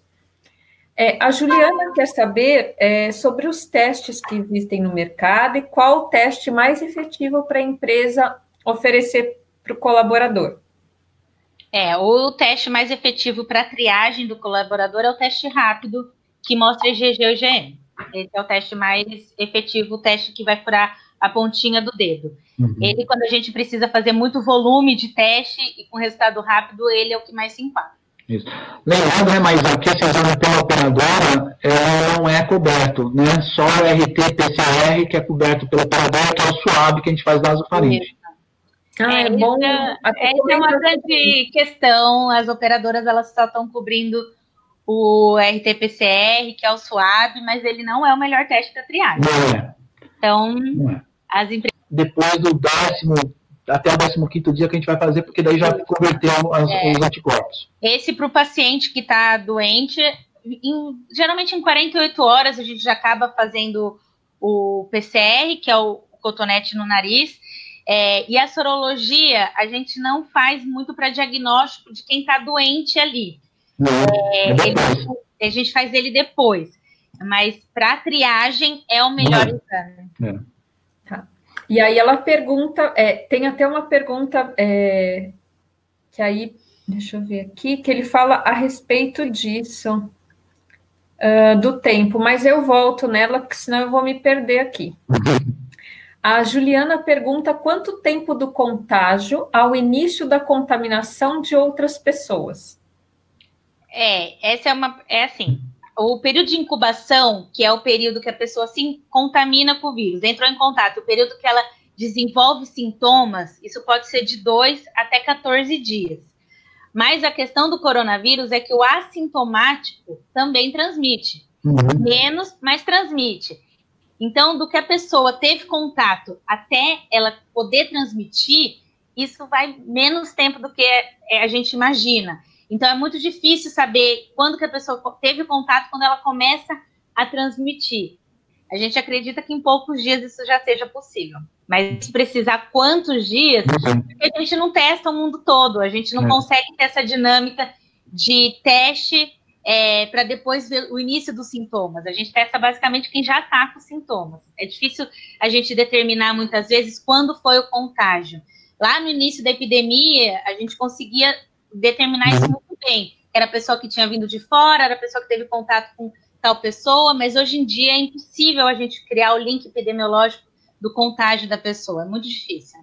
É, a Juliana quer saber é, sobre os testes que existem no mercado e qual o teste mais efetivo para a empresa oferecer para o colaborador. É, o teste mais efetivo para a triagem do colaborador é o teste rápido, que mostra IgG e IgM. Esse é o teste mais efetivo, o teste que vai furar a pontinha do dedo. Uhum. Ele, quando a gente precisa fazer muito volume de teste e com resultado rápido, ele é o que mais se impacta. Isso. Lembrando, né, mas aqui esse exame pela operadora ela não é coberto, né? Só o RT-PCR que é coberto pela operadora, que é o SUAB que a gente faz nasofaringe. Ah, é, é bom. Essa é uma grande questão. As operadoras elas só estão cobrindo o RT-PCR, que é o SUAB, mas ele não é o melhor teste para triagem. Não é. Então, não é. as empresas. Depois do décimo, até o décimo quinto dia que a gente vai fazer, porque daí já converteu é. os anticorpos. Esse para o paciente que está doente, em, geralmente em 48 horas a gente já acaba fazendo o PCR, que é o cotonete no nariz, é, e a sorologia a gente não faz muito para diagnóstico de quem está doente ali. Não, é, é ele, a gente faz ele depois. Mas para triagem é o melhor não. exame. É. Tá. E aí ela pergunta, é, tem até uma pergunta é, que aí, deixa eu ver aqui, que ele fala a respeito disso. Uh, do tempo, mas eu volto nela, porque senão eu vou me perder aqui. A Juliana pergunta quanto tempo do contágio ao início da contaminação de outras pessoas. É, essa é uma. É assim. O período de incubação, que é o período que a pessoa se contamina com o vírus, entrou em contato, o período que ela desenvolve sintomas, isso pode ser de 2 até 14 dias. Mas a questão do coronavírus é que o assintomático também transmite. Uhum. Menos, mas transmite. Então, do que a pessoa teve contato até ela poder transmitir, isso vai menos tempo do que a gente imagina. Então, é muito difícil saber quando que a pessoa teve contato, quando ela começa a transmitir. A gente acredita que em poucos dias isso já seja possível. Mas se precisar quantos dias, porque a gente não testa o mundo todo, a gente não é. consegue ter essa dinâmica de teste é, para depois ver o início dos sintomas. A gente testa basicamente quem já está com sintomas. É difícil a gente determinar muitas vezes quando foi o contágio. Lá no início da epidemia, a gente conseguia determinar isso muito bem. Era a pessoa que tinha vindo de fora, era a pessoa que teve contato com tal pessoa, mas hoje em dia é impossível a gente criar o link epidemiológico do contágio da pessoa. É muito difícil.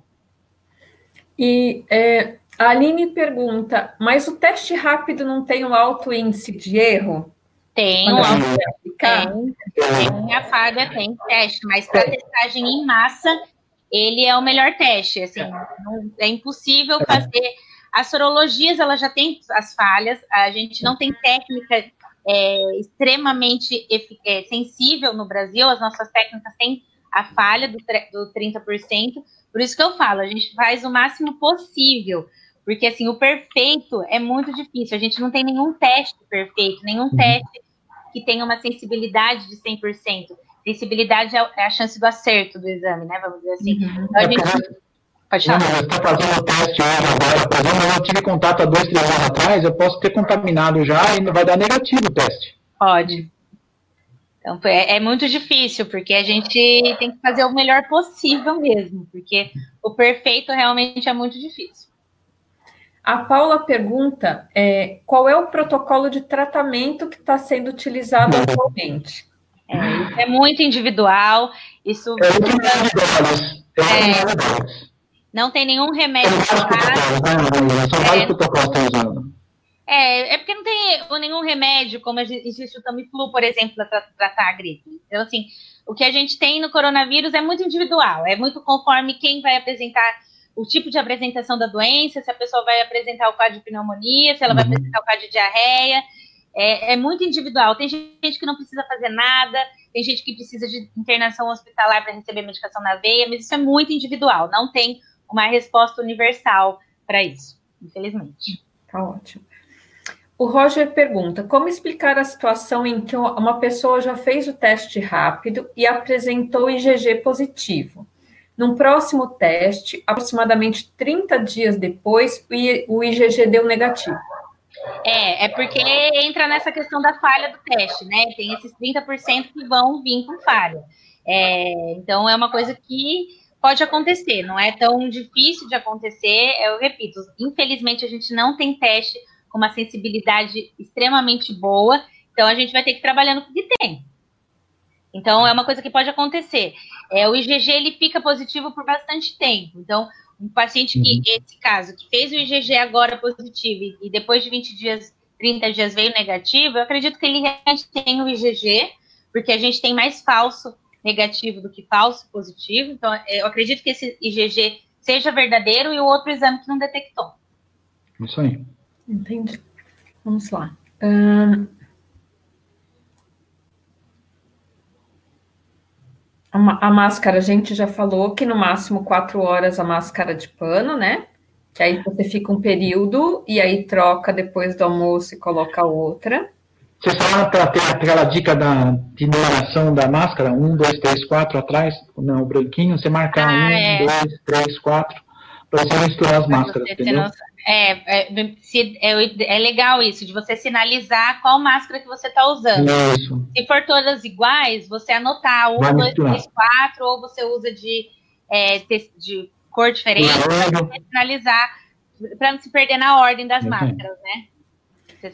E é, a Aline pergunta, mas o teste rápido não tem um alto índice de erro? Tem, alto tem, tem, a falha tem teste, mas para testagem em massa, ele é o melhor teste, assim, não, é impossível fazer, as sorologias, ela já tem as falhas, a gente não tem técnica é, extremamente é, sensível no Brasil, as nossas técnicas têm a falha do, do 30%, por isso que eu falo, a gente faz o máximo possível, porque, assim, o perfeito é muito difícil. A gente não tem nenhum teste perfeito, nenhum uhum. teste que tenha uma sensibilidade de 100%. Sensibilidade é, é a chance do acerto do exame, né? Vamos dizer assim. Uhum. Então, a gente... Pode falar. Não, está fazendo o teste hoje agora, por exemplo, eu tive contato há dois, três anos atrás, eu posso ter contaminado já e vai dar negativo o teste. Pode. Então, é, é, muito difícil, porque a gente tem que fazer o melhor possível mesmo, porque o perfeito realmente é muito difícil. A Paula pergunta é, qual é o protocolo de tratamento que está sendo utilizado atualmente. É, é muito individual. Isso é individual. É, não tem nenhum remédio. É, é porque não tem nenhum remédio, como existe o Tamiflu, por exemplo, para tratar a gripe. Então, assim, o que a gente tem no coronavírus é muito individual, é muito conforme quem vai apresentar o tipo de apresentação da doença, se a pessoa vai apresentar o quadro de pneumonia, se ela vai uhum. apresentar o quadro de diarreia. É, é, muito individual. Tem gente que não precisa fazer nada, tem gente que precisa de internação hospitalar para receber medicação na veia, mas isso é muito individual. Não tem uma resposta universal para isso, infelizmente. Tá ótimo. O Roger pergunta: como explicar a situação em que uma pessoa já fez o teste rápido e apresentou IgG positivo? Num próximo teste, aproximadamente 30 dias depois, o IgG deu negativo. É, é porque entra nessa questão da falha do teste, né? Tem esses 30% que vão vir com falha. É, então, é uma coisa que pode acontecer, não é tão difícil de acontecer. Eu repito, infelizmente, a gente não tem teste com uma sensibilidade extremamente boa, então a gente vai ter que ir trabalhando com o que tem. Então é uma coisa que pode acontecer. É, o IgG ele fica positivo por bastante tempo. Então, um paciente que, uhum. esse caso, que fez o IgG agora positivo e depois de 20 dias, 30 dias veio negativo, eu acredito que ele realmente tem o IgG, porque a gente tem mais falso negativo do que falso positivo. Então, eu acredito que esse IgG seja verdadeiro e o outro exame que não detectou. Isso aí. Entendi. Vamos lá. Um, a, a, máscara, a gente já falou que no máximo quatro horas a máscara de pano, né? Que aí você fica um período e aí troca depois do almoço e coloca outra. Você fala para ter aquela dica da, de numeração da máscara, um, dois, três, quatro atrás, não, o branquinho, você marcar ah, um, é. dois, três, quatro, para você misturar as máscaras, entendeu? É, é, é, é, legal isso, de você sinalizar qual máscara que você está usando. Isso. Se for todas iguais, você anotar um, dois, três, quatro, ou você usa de, é, de cor diferente, para sinalizar, para não se perder na ordem das uhum. máscaras, né?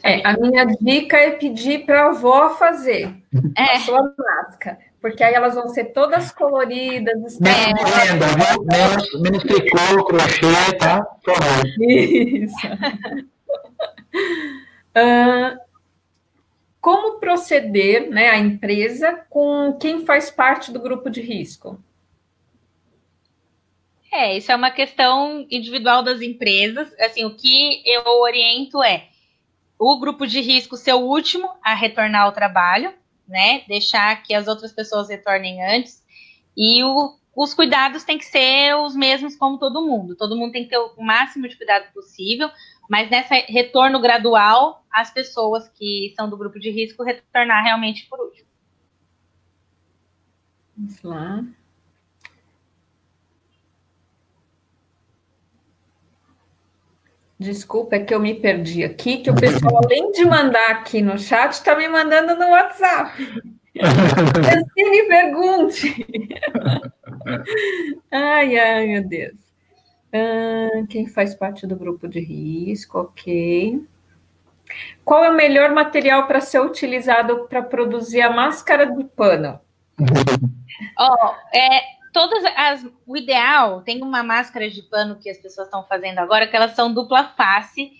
É, a minha dica é pedir para a avó fazer é. a sua máscara porque aí elas vão ser todas coloridas. Menos renda, viu? Menos, menos tricô, crochê, tá? Isso. uh, como proceder, né, a empresa com quem faz parte do grupo de risco? É, isso é uma questão individual das empresas. Assim, o que eu oriento é o grupo de risco ser o último a retornar ao trabalho, né? Deixar que as outras pessoas retornem antes. E o, os cuidados têm que ser os mesmos como todo mundo. Todo mundo tem que ter o máximo de cuidado possível, mas nessa retorno gradual, as pessoas que são do grupo de risco retornar realmente por último. Vamos lá. Desculpa, é que eu me perdi aqui, que o pessoal, além de mandar aqui no chat, está me mandando no WhatsApp. Francine, pergunte. ai, ai, meu Deus. Ah, quem faz parte do grupo de risco, ok. Qual é o melhor material para ser utilizado para produzir a máscara de pano? Oh, é, todas as. O ideal, tem uma máscara de pano que as pessoas estão fazendo agora, que elas são dupla face,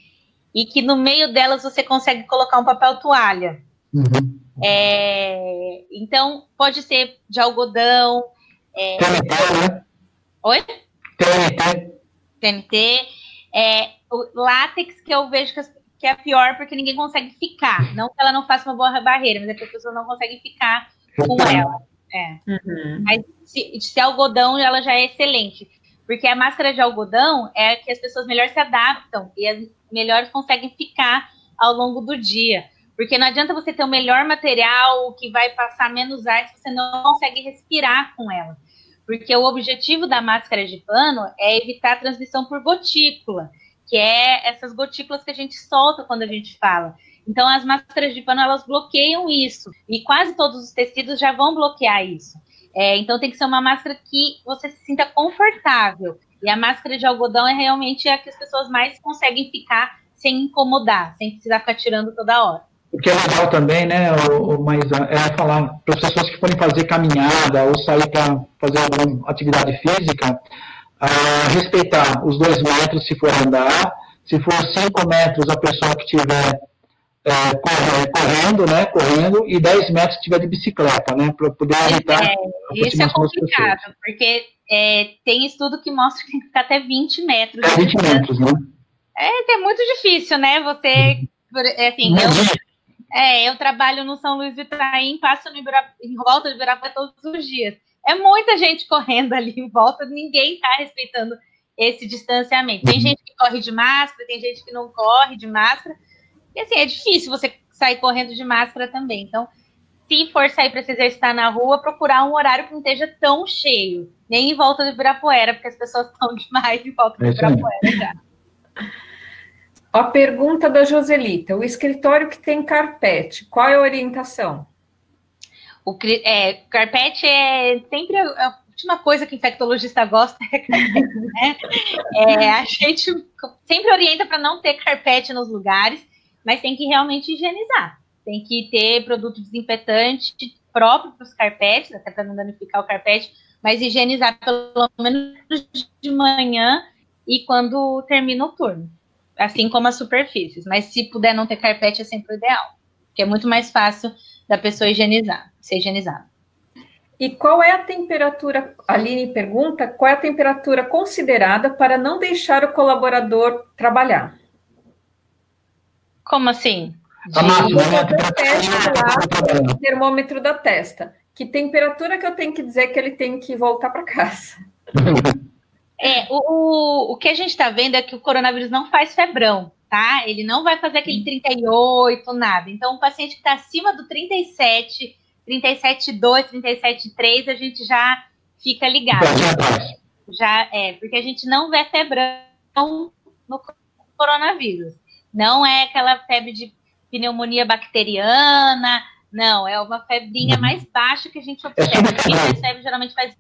e que no meio delas você consegue colocar um papel toalha. Uhum. É, então, pode ser de algodão. É, TNT, né? Oi? TNT. TNT. É, látex, que eu vejo que, que é pior porque ninguém consegue ficar. Não que ela não faça uma boa barreira, mas é porque as pessoas não conseguem ficar com ela. É. Uhum. Mas se, se algodão, ela já é excelente. Porque a máscara de algodão é que as pessoas melhor se adaptam e as melhores conseguem ficar ao longo do dia. Porque não adianta você ter o melhor material que vai passar menos ar se você não consegue respirar com ela. Porque o objetivo da máscara de pano é evitar a transmissão por gotícula, que é essas gotículas que a gente solta quando a gente fala. Então, as máscaras de pano, elas bloqueiam isso. E quase todos os tecidos já vão bloquear isso. É, então, tem que ser uma máscara que você se sinta confortável. E a máscara de algodão é realmente a que as pessoas mais conseguem ficar sem incomodar, sem precisar ficar tirando toda hora. O que é legal também, né, mas é falar para as pessoas que forem fazer caminhada ou sair para fazer alguma atividade física, a respeitar os dois metros se for andar, se for cinco metros a pessoa que tiver é, correndo, né? Correndo, e 10 metros se tiver de bicicleta, né? Para poder evitar. É, isso é complicado, porque é, tem estudo que mostra que tem que ficar até 20 metros. É 20 metros, né? É, é muito difícil, né? Você. É, assim, eu, é, eu trabalho no São Luís do Itaim, passo no em volta de Ibirapuera todos os dias. É muita gente correndo ali em volta, ninguém está respeitando esse distanciamento. Tem uhum. gente que corre de máscara, tem gente que não corre de máscara. E assim, é difícil você sair correndo de máscara também. Então, se for sair para se exercitar na rua, procurar um horário que não esteja tão cheio. Nem em volta do Ibirapuera, porque as pessoas estão demais em volta do é Ibirapuera já. A pergunta da Joselita: o escritório que tem carpete, qual é a orientação? O é, carpete é sempre a, última coisa que o infectologista gosta é carpete, né? É, a gente sempre orienta para não ter carpete nos lugares, mas tem que realmente higienizar. Tem que ter produto desinfetante próprio para os carpetes, até para não danificar o carpete, mas higienizar pelo menos de manhã e quando termina o turno. Assim como as superfícies. Mas se puder não ter carpete, é sempre o ideal. Porque é muito mais fácil da pessoa higienizar, ser higienizado. E qual é a temperatura? A Aline pergunta: qual é a temperatura considerada para não deixar o colaborador trabalhar? Como assim? A máxima, né? lá, o termômetro da testa. Que temperatura que eu tenho que dizer que ele tem que voltar para casa? É, o, o que a gente está vendo é que o coronavírus não faz febrão, tá? Ele não vai fazer aquele 38, nada. Então, o paciente que está acima do 37, 37,2, 37,3, a gente já fica ligado. Já é, porque a gente não vê febrão no coronavírus. Não é aquela febre de pneumonia bacteriana, não, é uma febrinha mais baixa que a gente observa. É febre geralmente faz.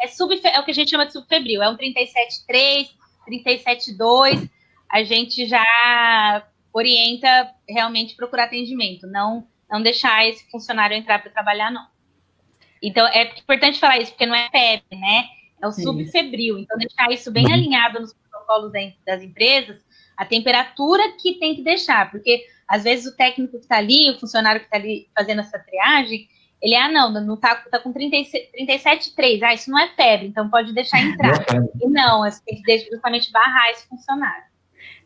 É, sub, é o que a gente chama de subfebril, é um 37,3, 37,2. A gente já orienta realmente procurar atendimento, não não deixar esse funcionário entrar para trabalhar, não. Então, é importante falar isso, porque não é febre, né? É o subfebril. Então, deixar isso bem uhum. alinhado nos protocolos das empresas, a temperatura que tem que deixar, porque às vezes o técnico que está ali, o funcionário que está ali fazendo essa triagem, ele, ah, não, não tá, tá com 37,3, ah, isso não é febre, então pode deixar entrar. e não, você tem que justamente barrar esse funcionário.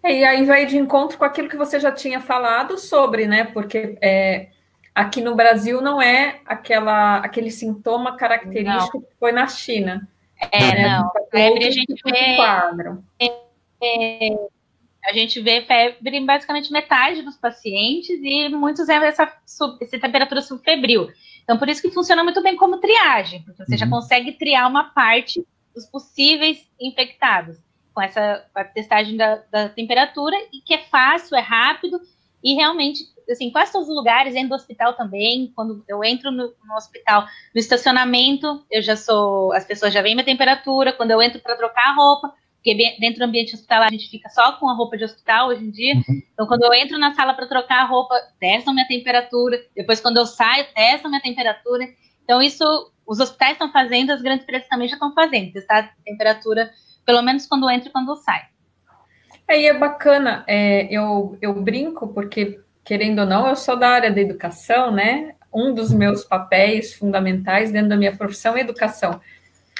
É, e aí vai de encontro com aquilo que você já tinha falado sobre, né? Porque é, aqui no Brasil não é aquela, aquele sintoma característico não. que foi na China. É, né? não. Febre a gente vê. É, a gente vê febre em basicamente metade dos pacientes e muitos é essa, essa temperatura subfebril. Então, por isso que funciona muito bem como triagem, porque você uhum. já consegue triar uma parte dos possíveis infectados com essa testagem da, da temperatura e que é fácil, é rápido e realmente assim, quase todos os lugares, dentro do hospital também, quando eu entro no, no, hospital, no estacionamento, eu já sou, as pessoas já veem minha temperatura, quando eu entro para trocar a roupa, porque dentro do ambiente hospitalar a gente fica só com a roupa de hospital hoje em dia, uhum. então quando eu entro na sala para trocar a roupa, testam minha temperatura, depois quando eu saio, testam minha temperatura, então isso os hospitais estão fazendo, as grandes empresas também já estão fazendo, testar a temperatura, pelo menos quando entra e quando sai. Aí é, é bacana, é, eu, eu brinco, porque querendo ou não, eu sou da área da educação, né? Um dos meus papéis fundamentais dentro da minha profissão é educação.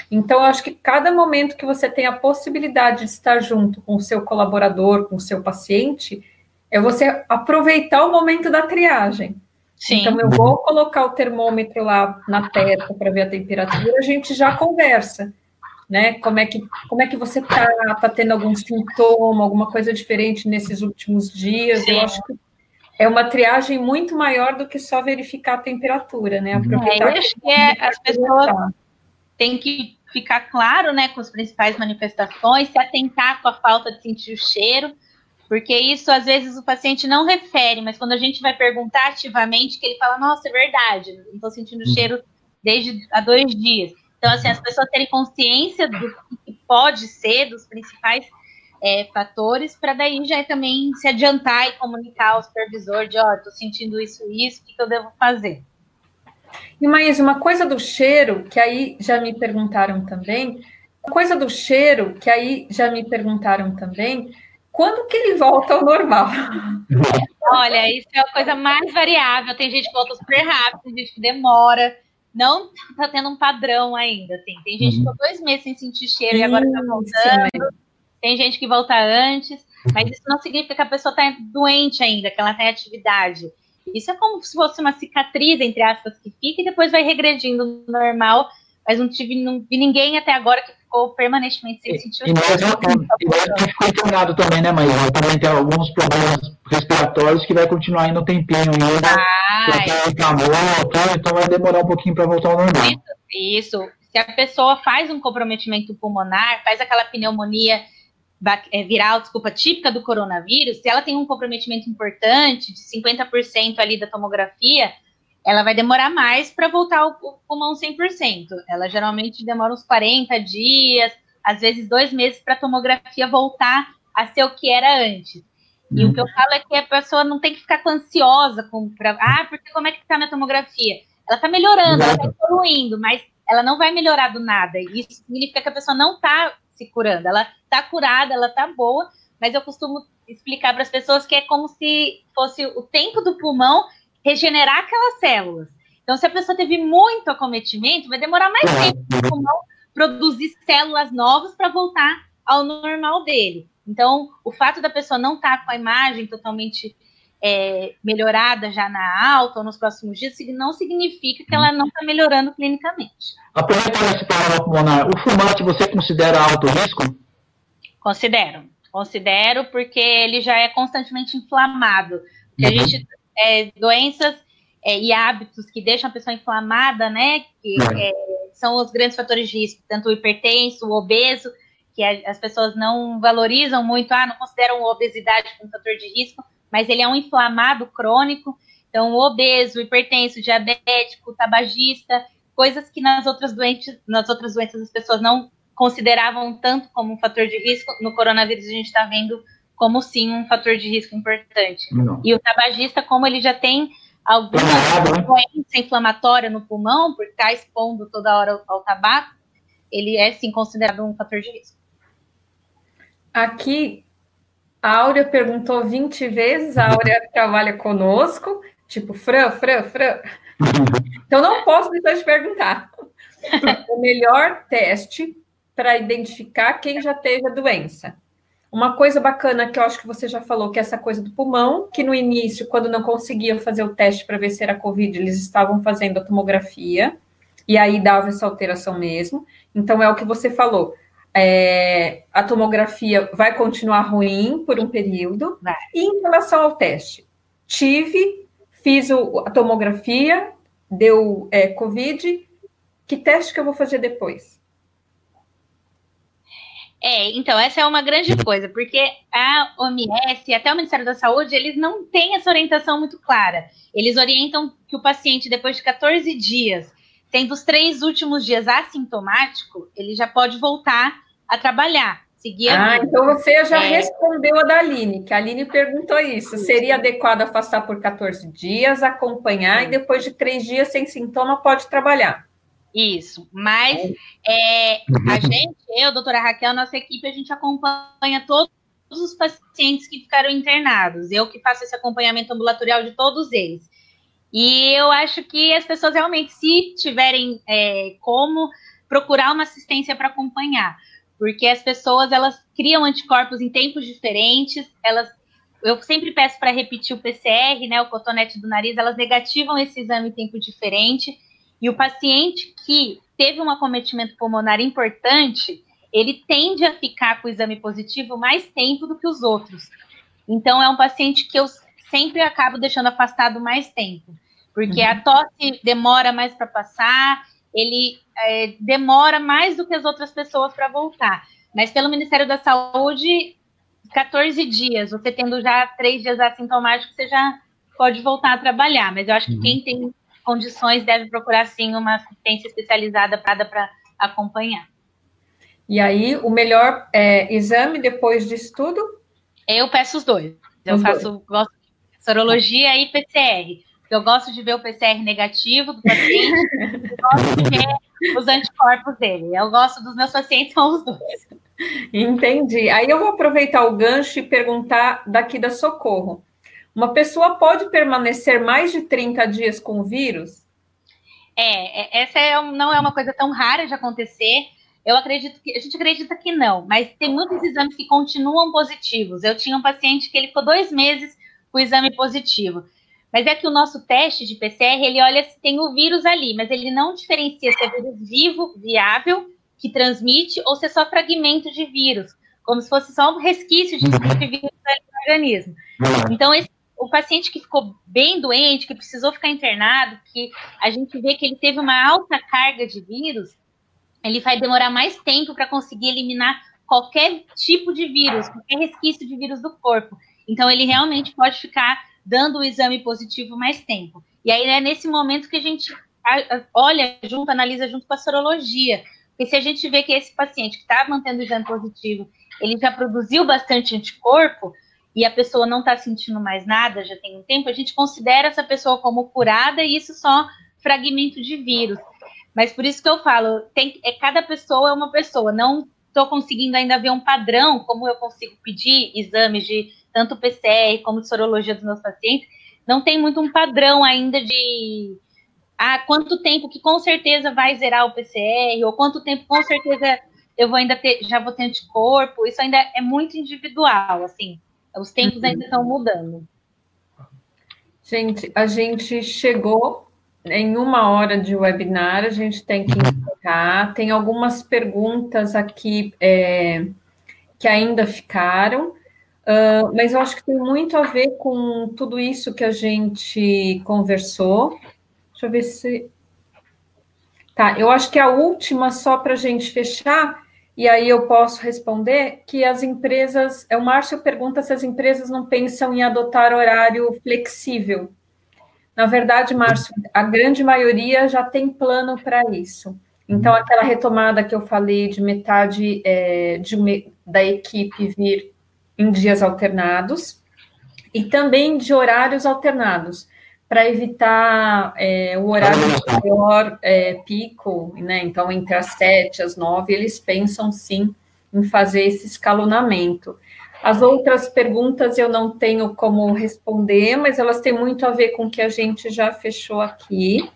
Então, eu acho que cada momento que você tem a possibilidade de estar junto com o seu colaborador, com o seu paciente, é você aproveitar o momento da triagem. Sim. Então, eu vou colocar o termômetro lá na testa para ver a temperatura, a gente já conversa, né? Como é que, como é que você está? Está tendo algum sintoma, alguma coisa diferente nesses últimos dias? Sim. Eu acho que é uma triagem muito maior do que só verificar a temperatura, né? Aproveitar é, eu acho que é, as pessoas têm que ficar claro, né, com as principais manifestações, se atentar com a falta de sentir o cheiro, porque isso às vezes o paciente não refere, mas quando a gente vai perguntar ativamente, que ele fala, nossa, é verdade, não estou sentindo o cheiro desde há dois dias. Então, assim, as pessoas terem consciência do que pode ser, dos principais é, fatores, para daí já também se adiantar e comunicar ao supervisor de, ó, oh, estou sentindo isso e isso, o que, que eu devo fazer? E mais uma coisa do cheiro, que aí já me perguntaram também, coisa do cheiro, que aí já me perguntaram também, quando que ele volta ao normal? Olha, isso é a coisa mais variável. Tem gente que volta super rápido, tem gente que demora. Não tá tendo um padrão ainda. Assim. Tem gente que ficou dois meses sem sentir cheiro e agora tá voltando. Tem gente que volta antes. Mas isso não significa que a pessoa está doente ainda, que ela tem atividade. Isso é como se fosse uma cicatriz, entre aspas, que fica e depois vai regredindo normal. Mas não tive não vi ninguém até agora que ficou permanentemente sem sentir o E nós, não ficou internado também, né, mas também tem alguns problemas respiratórios que vai continuar ainda um tempinho ainda. Ah, então vai demorar um pouquinho para voltar ao normal. Isso, isso. Se a pessoa faz um comprometimento pulmonar, faz aquela pneumonia é, viral, desculpa, típica do coronavírus, se ela tem um comprometimento importante, de 50% ali da tomografia, ela vai demorar mais para voltar ao pulmão 100%. Ela geralmente demora uns 40 dias, às vezes dois meses para a tomografia voltar a ser o que era antes. E o que eu falo é que a pessoa não tem que ficar ansiosa com pra, ah, porque como é que está na tomografia? Ela está melhorando, ela está evoluindo, mas ela não vai melhorar do nada. Isso significa que a pessoa não está se curando. Ela tá curada, ela tá boa, mas eu costumo explicar para as pessoas que é como se fosse o tempo do pulmão regenerar aquelas células. Então, se a pessoa teve muito acometimento, vai demorar mais tempo para o pulmão produzir células novas para voltar ao normal dele. Então, o fato da pessoa não estar tá com a imagem totalmente é, melhorada já na alta ou nos próximos dias, não significa que ela não está melhorando clinicamente. Aproveitando esse palavra pulmonar, o fumante você considera alto risco? Considero. Considero porque ele já é constantemente inflamado. Porque uhum. a gente, é, doenças é, e hábitos que deixam a pessoa inflamada, né, que uhum. é, são os grandes fatores de risco, tanto o hipertenso, o obeso, que as pessoas não valorizam muito, ah, não consideram a obesidade como fator de risco, mas ele é um inflamado crônico. Então, obeso, hipertenso, diabético, tabagista, coisas que nas outras doentes, nas outras doenças as pessoas não consideravam tanto como um fator de risco, no coronavírus a gente está vendo como sim um fator de risco importante. Não. E o tabagista, como ele já tem alguma né? doença inflamatória no pulmão, por estar tá expondo toda hora ao, ao tabaco, ele é sim considerado um fator de risco. Aqui a Áurea perguntou 20 vezes, a Áurea trabalha conosco, tipo, Fran, Fran, Fran. Então não posso deixar de perguntar. O melhor teste para identificar quem já teve a doença. Uma coisa bacana que eu acho que você já falou, que é essa coisa do pulmão, que no início, quando não conseguiam fazer o teste para ver se era Covid, eles estavam fazendo a tomografia, e aí dava essa alteração mesmo. Então é o que você falou é, a tomografia vai continuar ruim por um período. Vai. E em relação ao teste, tive, fiz o, a tomografia, deu é, Covid, que teste que eu vou fazer depois? É, então, essa é uma grande coisa, porque a OMS e até o Ministério da Saúde, eles não têm essa orientação muito clara. Eles orientam que o paciente, depois de 14 dias, tendo os três últimos dias assintomático, ele já pode voltar a trabalhar. Seguir a ah, então você já é... respondeu a da Aline, que a Aline perguntou isso. Seria adequado afastar por 14 dias, acompanhar e depois de três dias sem sintoma pode trabalhar. Isso, mas é, a uhum. gente, eu, doutora Raquel, nossa equipe, a gente acompanha todos os pacientes que ficaram internados. Eu que faço esse acompanhamento ambulatorial de todos eles. E eu acho que as pessoas realmente, se tiverem é, como, procurar uma assistência para acompanhar porque as pessoas elas criam anticorpos em tempos diferentes, elas eu sempre peço para repetir o PCR, né, o cotonete do nariz, elas negativam esse exame em tempo diferente, e o paciente que teve um acometimento pulmonar importante, ele tende a ficar com o exame positivo mais tempo do que os outros. Então, é um paciente que eu sempre acabo deixando afastado mais tempo, porque uhum. a tosse demora mais para passar, ele é, demora mais do que as outras pessoas para voltar. Mas pelo Ministério da Saúde, 14 dias, você tendo já três dias assintomáticos, você já pode voltar a trabalhar. Mas eu acho que uhum. quem tem condições deve procurar sim uma assistência especializada para acompanhar. E aí, o melhor é, exame depois disso tudo? Eu peço os dois. Eu os faço dois. gosto de sorologia e PCR. Eu gosto de ver o PCR negativo do paciente, eu gosto de ver os anticorpos dele. Eu gosto dos meus pacientes, são os dois. Entendi. Aí eu vou aproveitar o gancho e perguntar daqui da Socorro. Uma pessoa pode permanecer mais de 30 dias com o vírus? É, é essa é, não é uma coisa tão rara de acontecer. Eu acredito que a gente acredita que não, mas tem muitos exames que continuam positivos. Eu tinha um paciente que ele ficou dois meses com o exame positivo. Mas é que o nosso teste de PCR, ele olha se tem o vírus ali, mas ele não diferencia se é vírus vivo, viável, que transmite, ou se é só fragmento de vírus, como se fosse só um resquício de uhum. vírus no organismo. Uhum. Então, esse, o paciente que ficou bem doente, que precisou ficar internado, que a gente vê que ele teve uma alta carga de vírus, ele vai demorar mais tempo para conseguir eliminar qualquer tipo de vírus, qualquer resquício de vírus do corpo. Então, ele realmente pode ficar dando o exame positivo mais tempo. E aí é nesse momento que a gente olha junto, analisa junto com a sorologia. Porque se a gente vê que esse paciente que está mantendo o exame positivo, ele já produziu bastante anticorpo e a pessoa não está sentindo mais nada, já tem um tempo, a gente considera essa pessoa como curada e isso só fragmento de vírus. Mas por isso que eu falo, tem, é, cada pessoa é uma pessoa, não estou conseguindo ainda ver um padrão, como eu consigo pedir exames de tanto PCR como de sorologia dos meus pacientes, não tem muito um padrão ainda de ah, quanto tempo que com certeza vai zerar o PCR, ou quanto tempo com certeza eu vou ainda ter, já vou ter anticorpo, isso ainda é muito individual, assim, os tempos ainda estão mudando. Gente, a gente chegou em uma hora de webinar, a gente tem que encerrar. Tem algumas perguntas aqui é, que ainda ficaram. Uh, mas eu acho que tem muito a ver com tudo isso que a gente conversou. Deixa eu ver se. Tá, eu acho que a última, só para a gente fechar, e aí eu posso responder, que as empresas. É, o Márcio pergunta se as empresas não pensam em adotar horário flexível. Na verdade, Márcio, a grande maioria já tem plano para isso. Então, aquela retomada que eu falei de metade é, de, da equipe vir em dias alternados e também de horários alternados, para evitar é, o horário maior é, pico, né? Então, entre as sete e as nove, eles pensam sim em fazer esse escalonamento. As outras perguntas eu não tenho como responder, mas elas têm muito a ver com o que a gente já fechou aqui.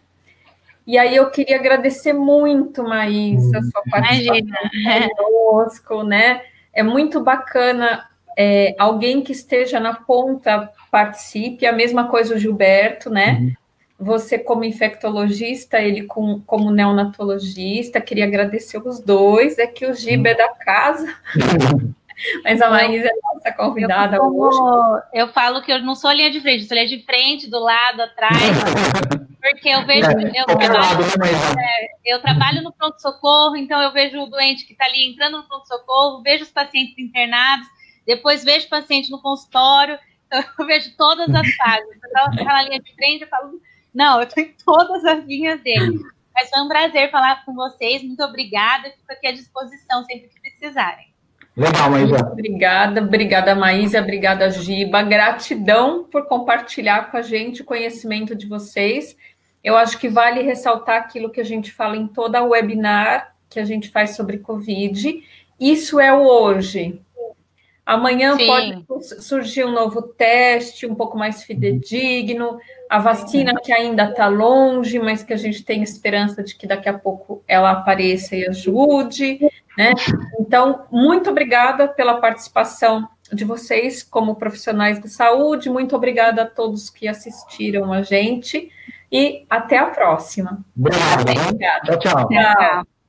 E aí eu queria agradecer muito, Maísa, a sua participação conosco, né? É muito bacana é, alguém que esteja na ponta participe, a mesma coisa o Gilberto, né? Uhum. Você como infectologista, ele com, como neonatologista, queria agradecer os dois, é que o Giba é da casa, mas a Maísa é nossa convidada eu, hoje. Eu falo que eu não sou linha de frente, sou linha de frente, do lado, atrás, porque eu vejo, é, eu, trabalho, né, é, eu trabalho no pronto-socorro, então eu vejo o doente que está ali entrando no pronto-socorro, vejo os pacientes internados, depois vejo paciente no consultório, eu vejo todas as fases. Eu na linha de frente, eu falo, não, eu estou em todas as linhas dele. Mas foi um prazer falar com vocês, muito obrigada, fico aqui à disposição sempre que precisarem. Legal, Maísa. Obrigada, obrigada, Maísa, obrigada, Giba. Gratidão por compartilhar com a gente o conhecimento de vocês. Eu acho que vale ressaltar aquilo que a gente fala em toda a webinar que a gente faz sobre Covid. Isso é o hoje. Amanhã Sim. pode surgir um novo teste, um pouco mais fidedigno, a vacina que ainda está longe, mas que a gente tem esperança de que daqui a pouco ela apareça e ajude. Né? Então, muito obrigada pela participação de vocês como profissionais de saúde, muito obrigada a todos que assistiram a gente e até a próxima. Obrigado. Obrigada. Tchau, tchau. tchau.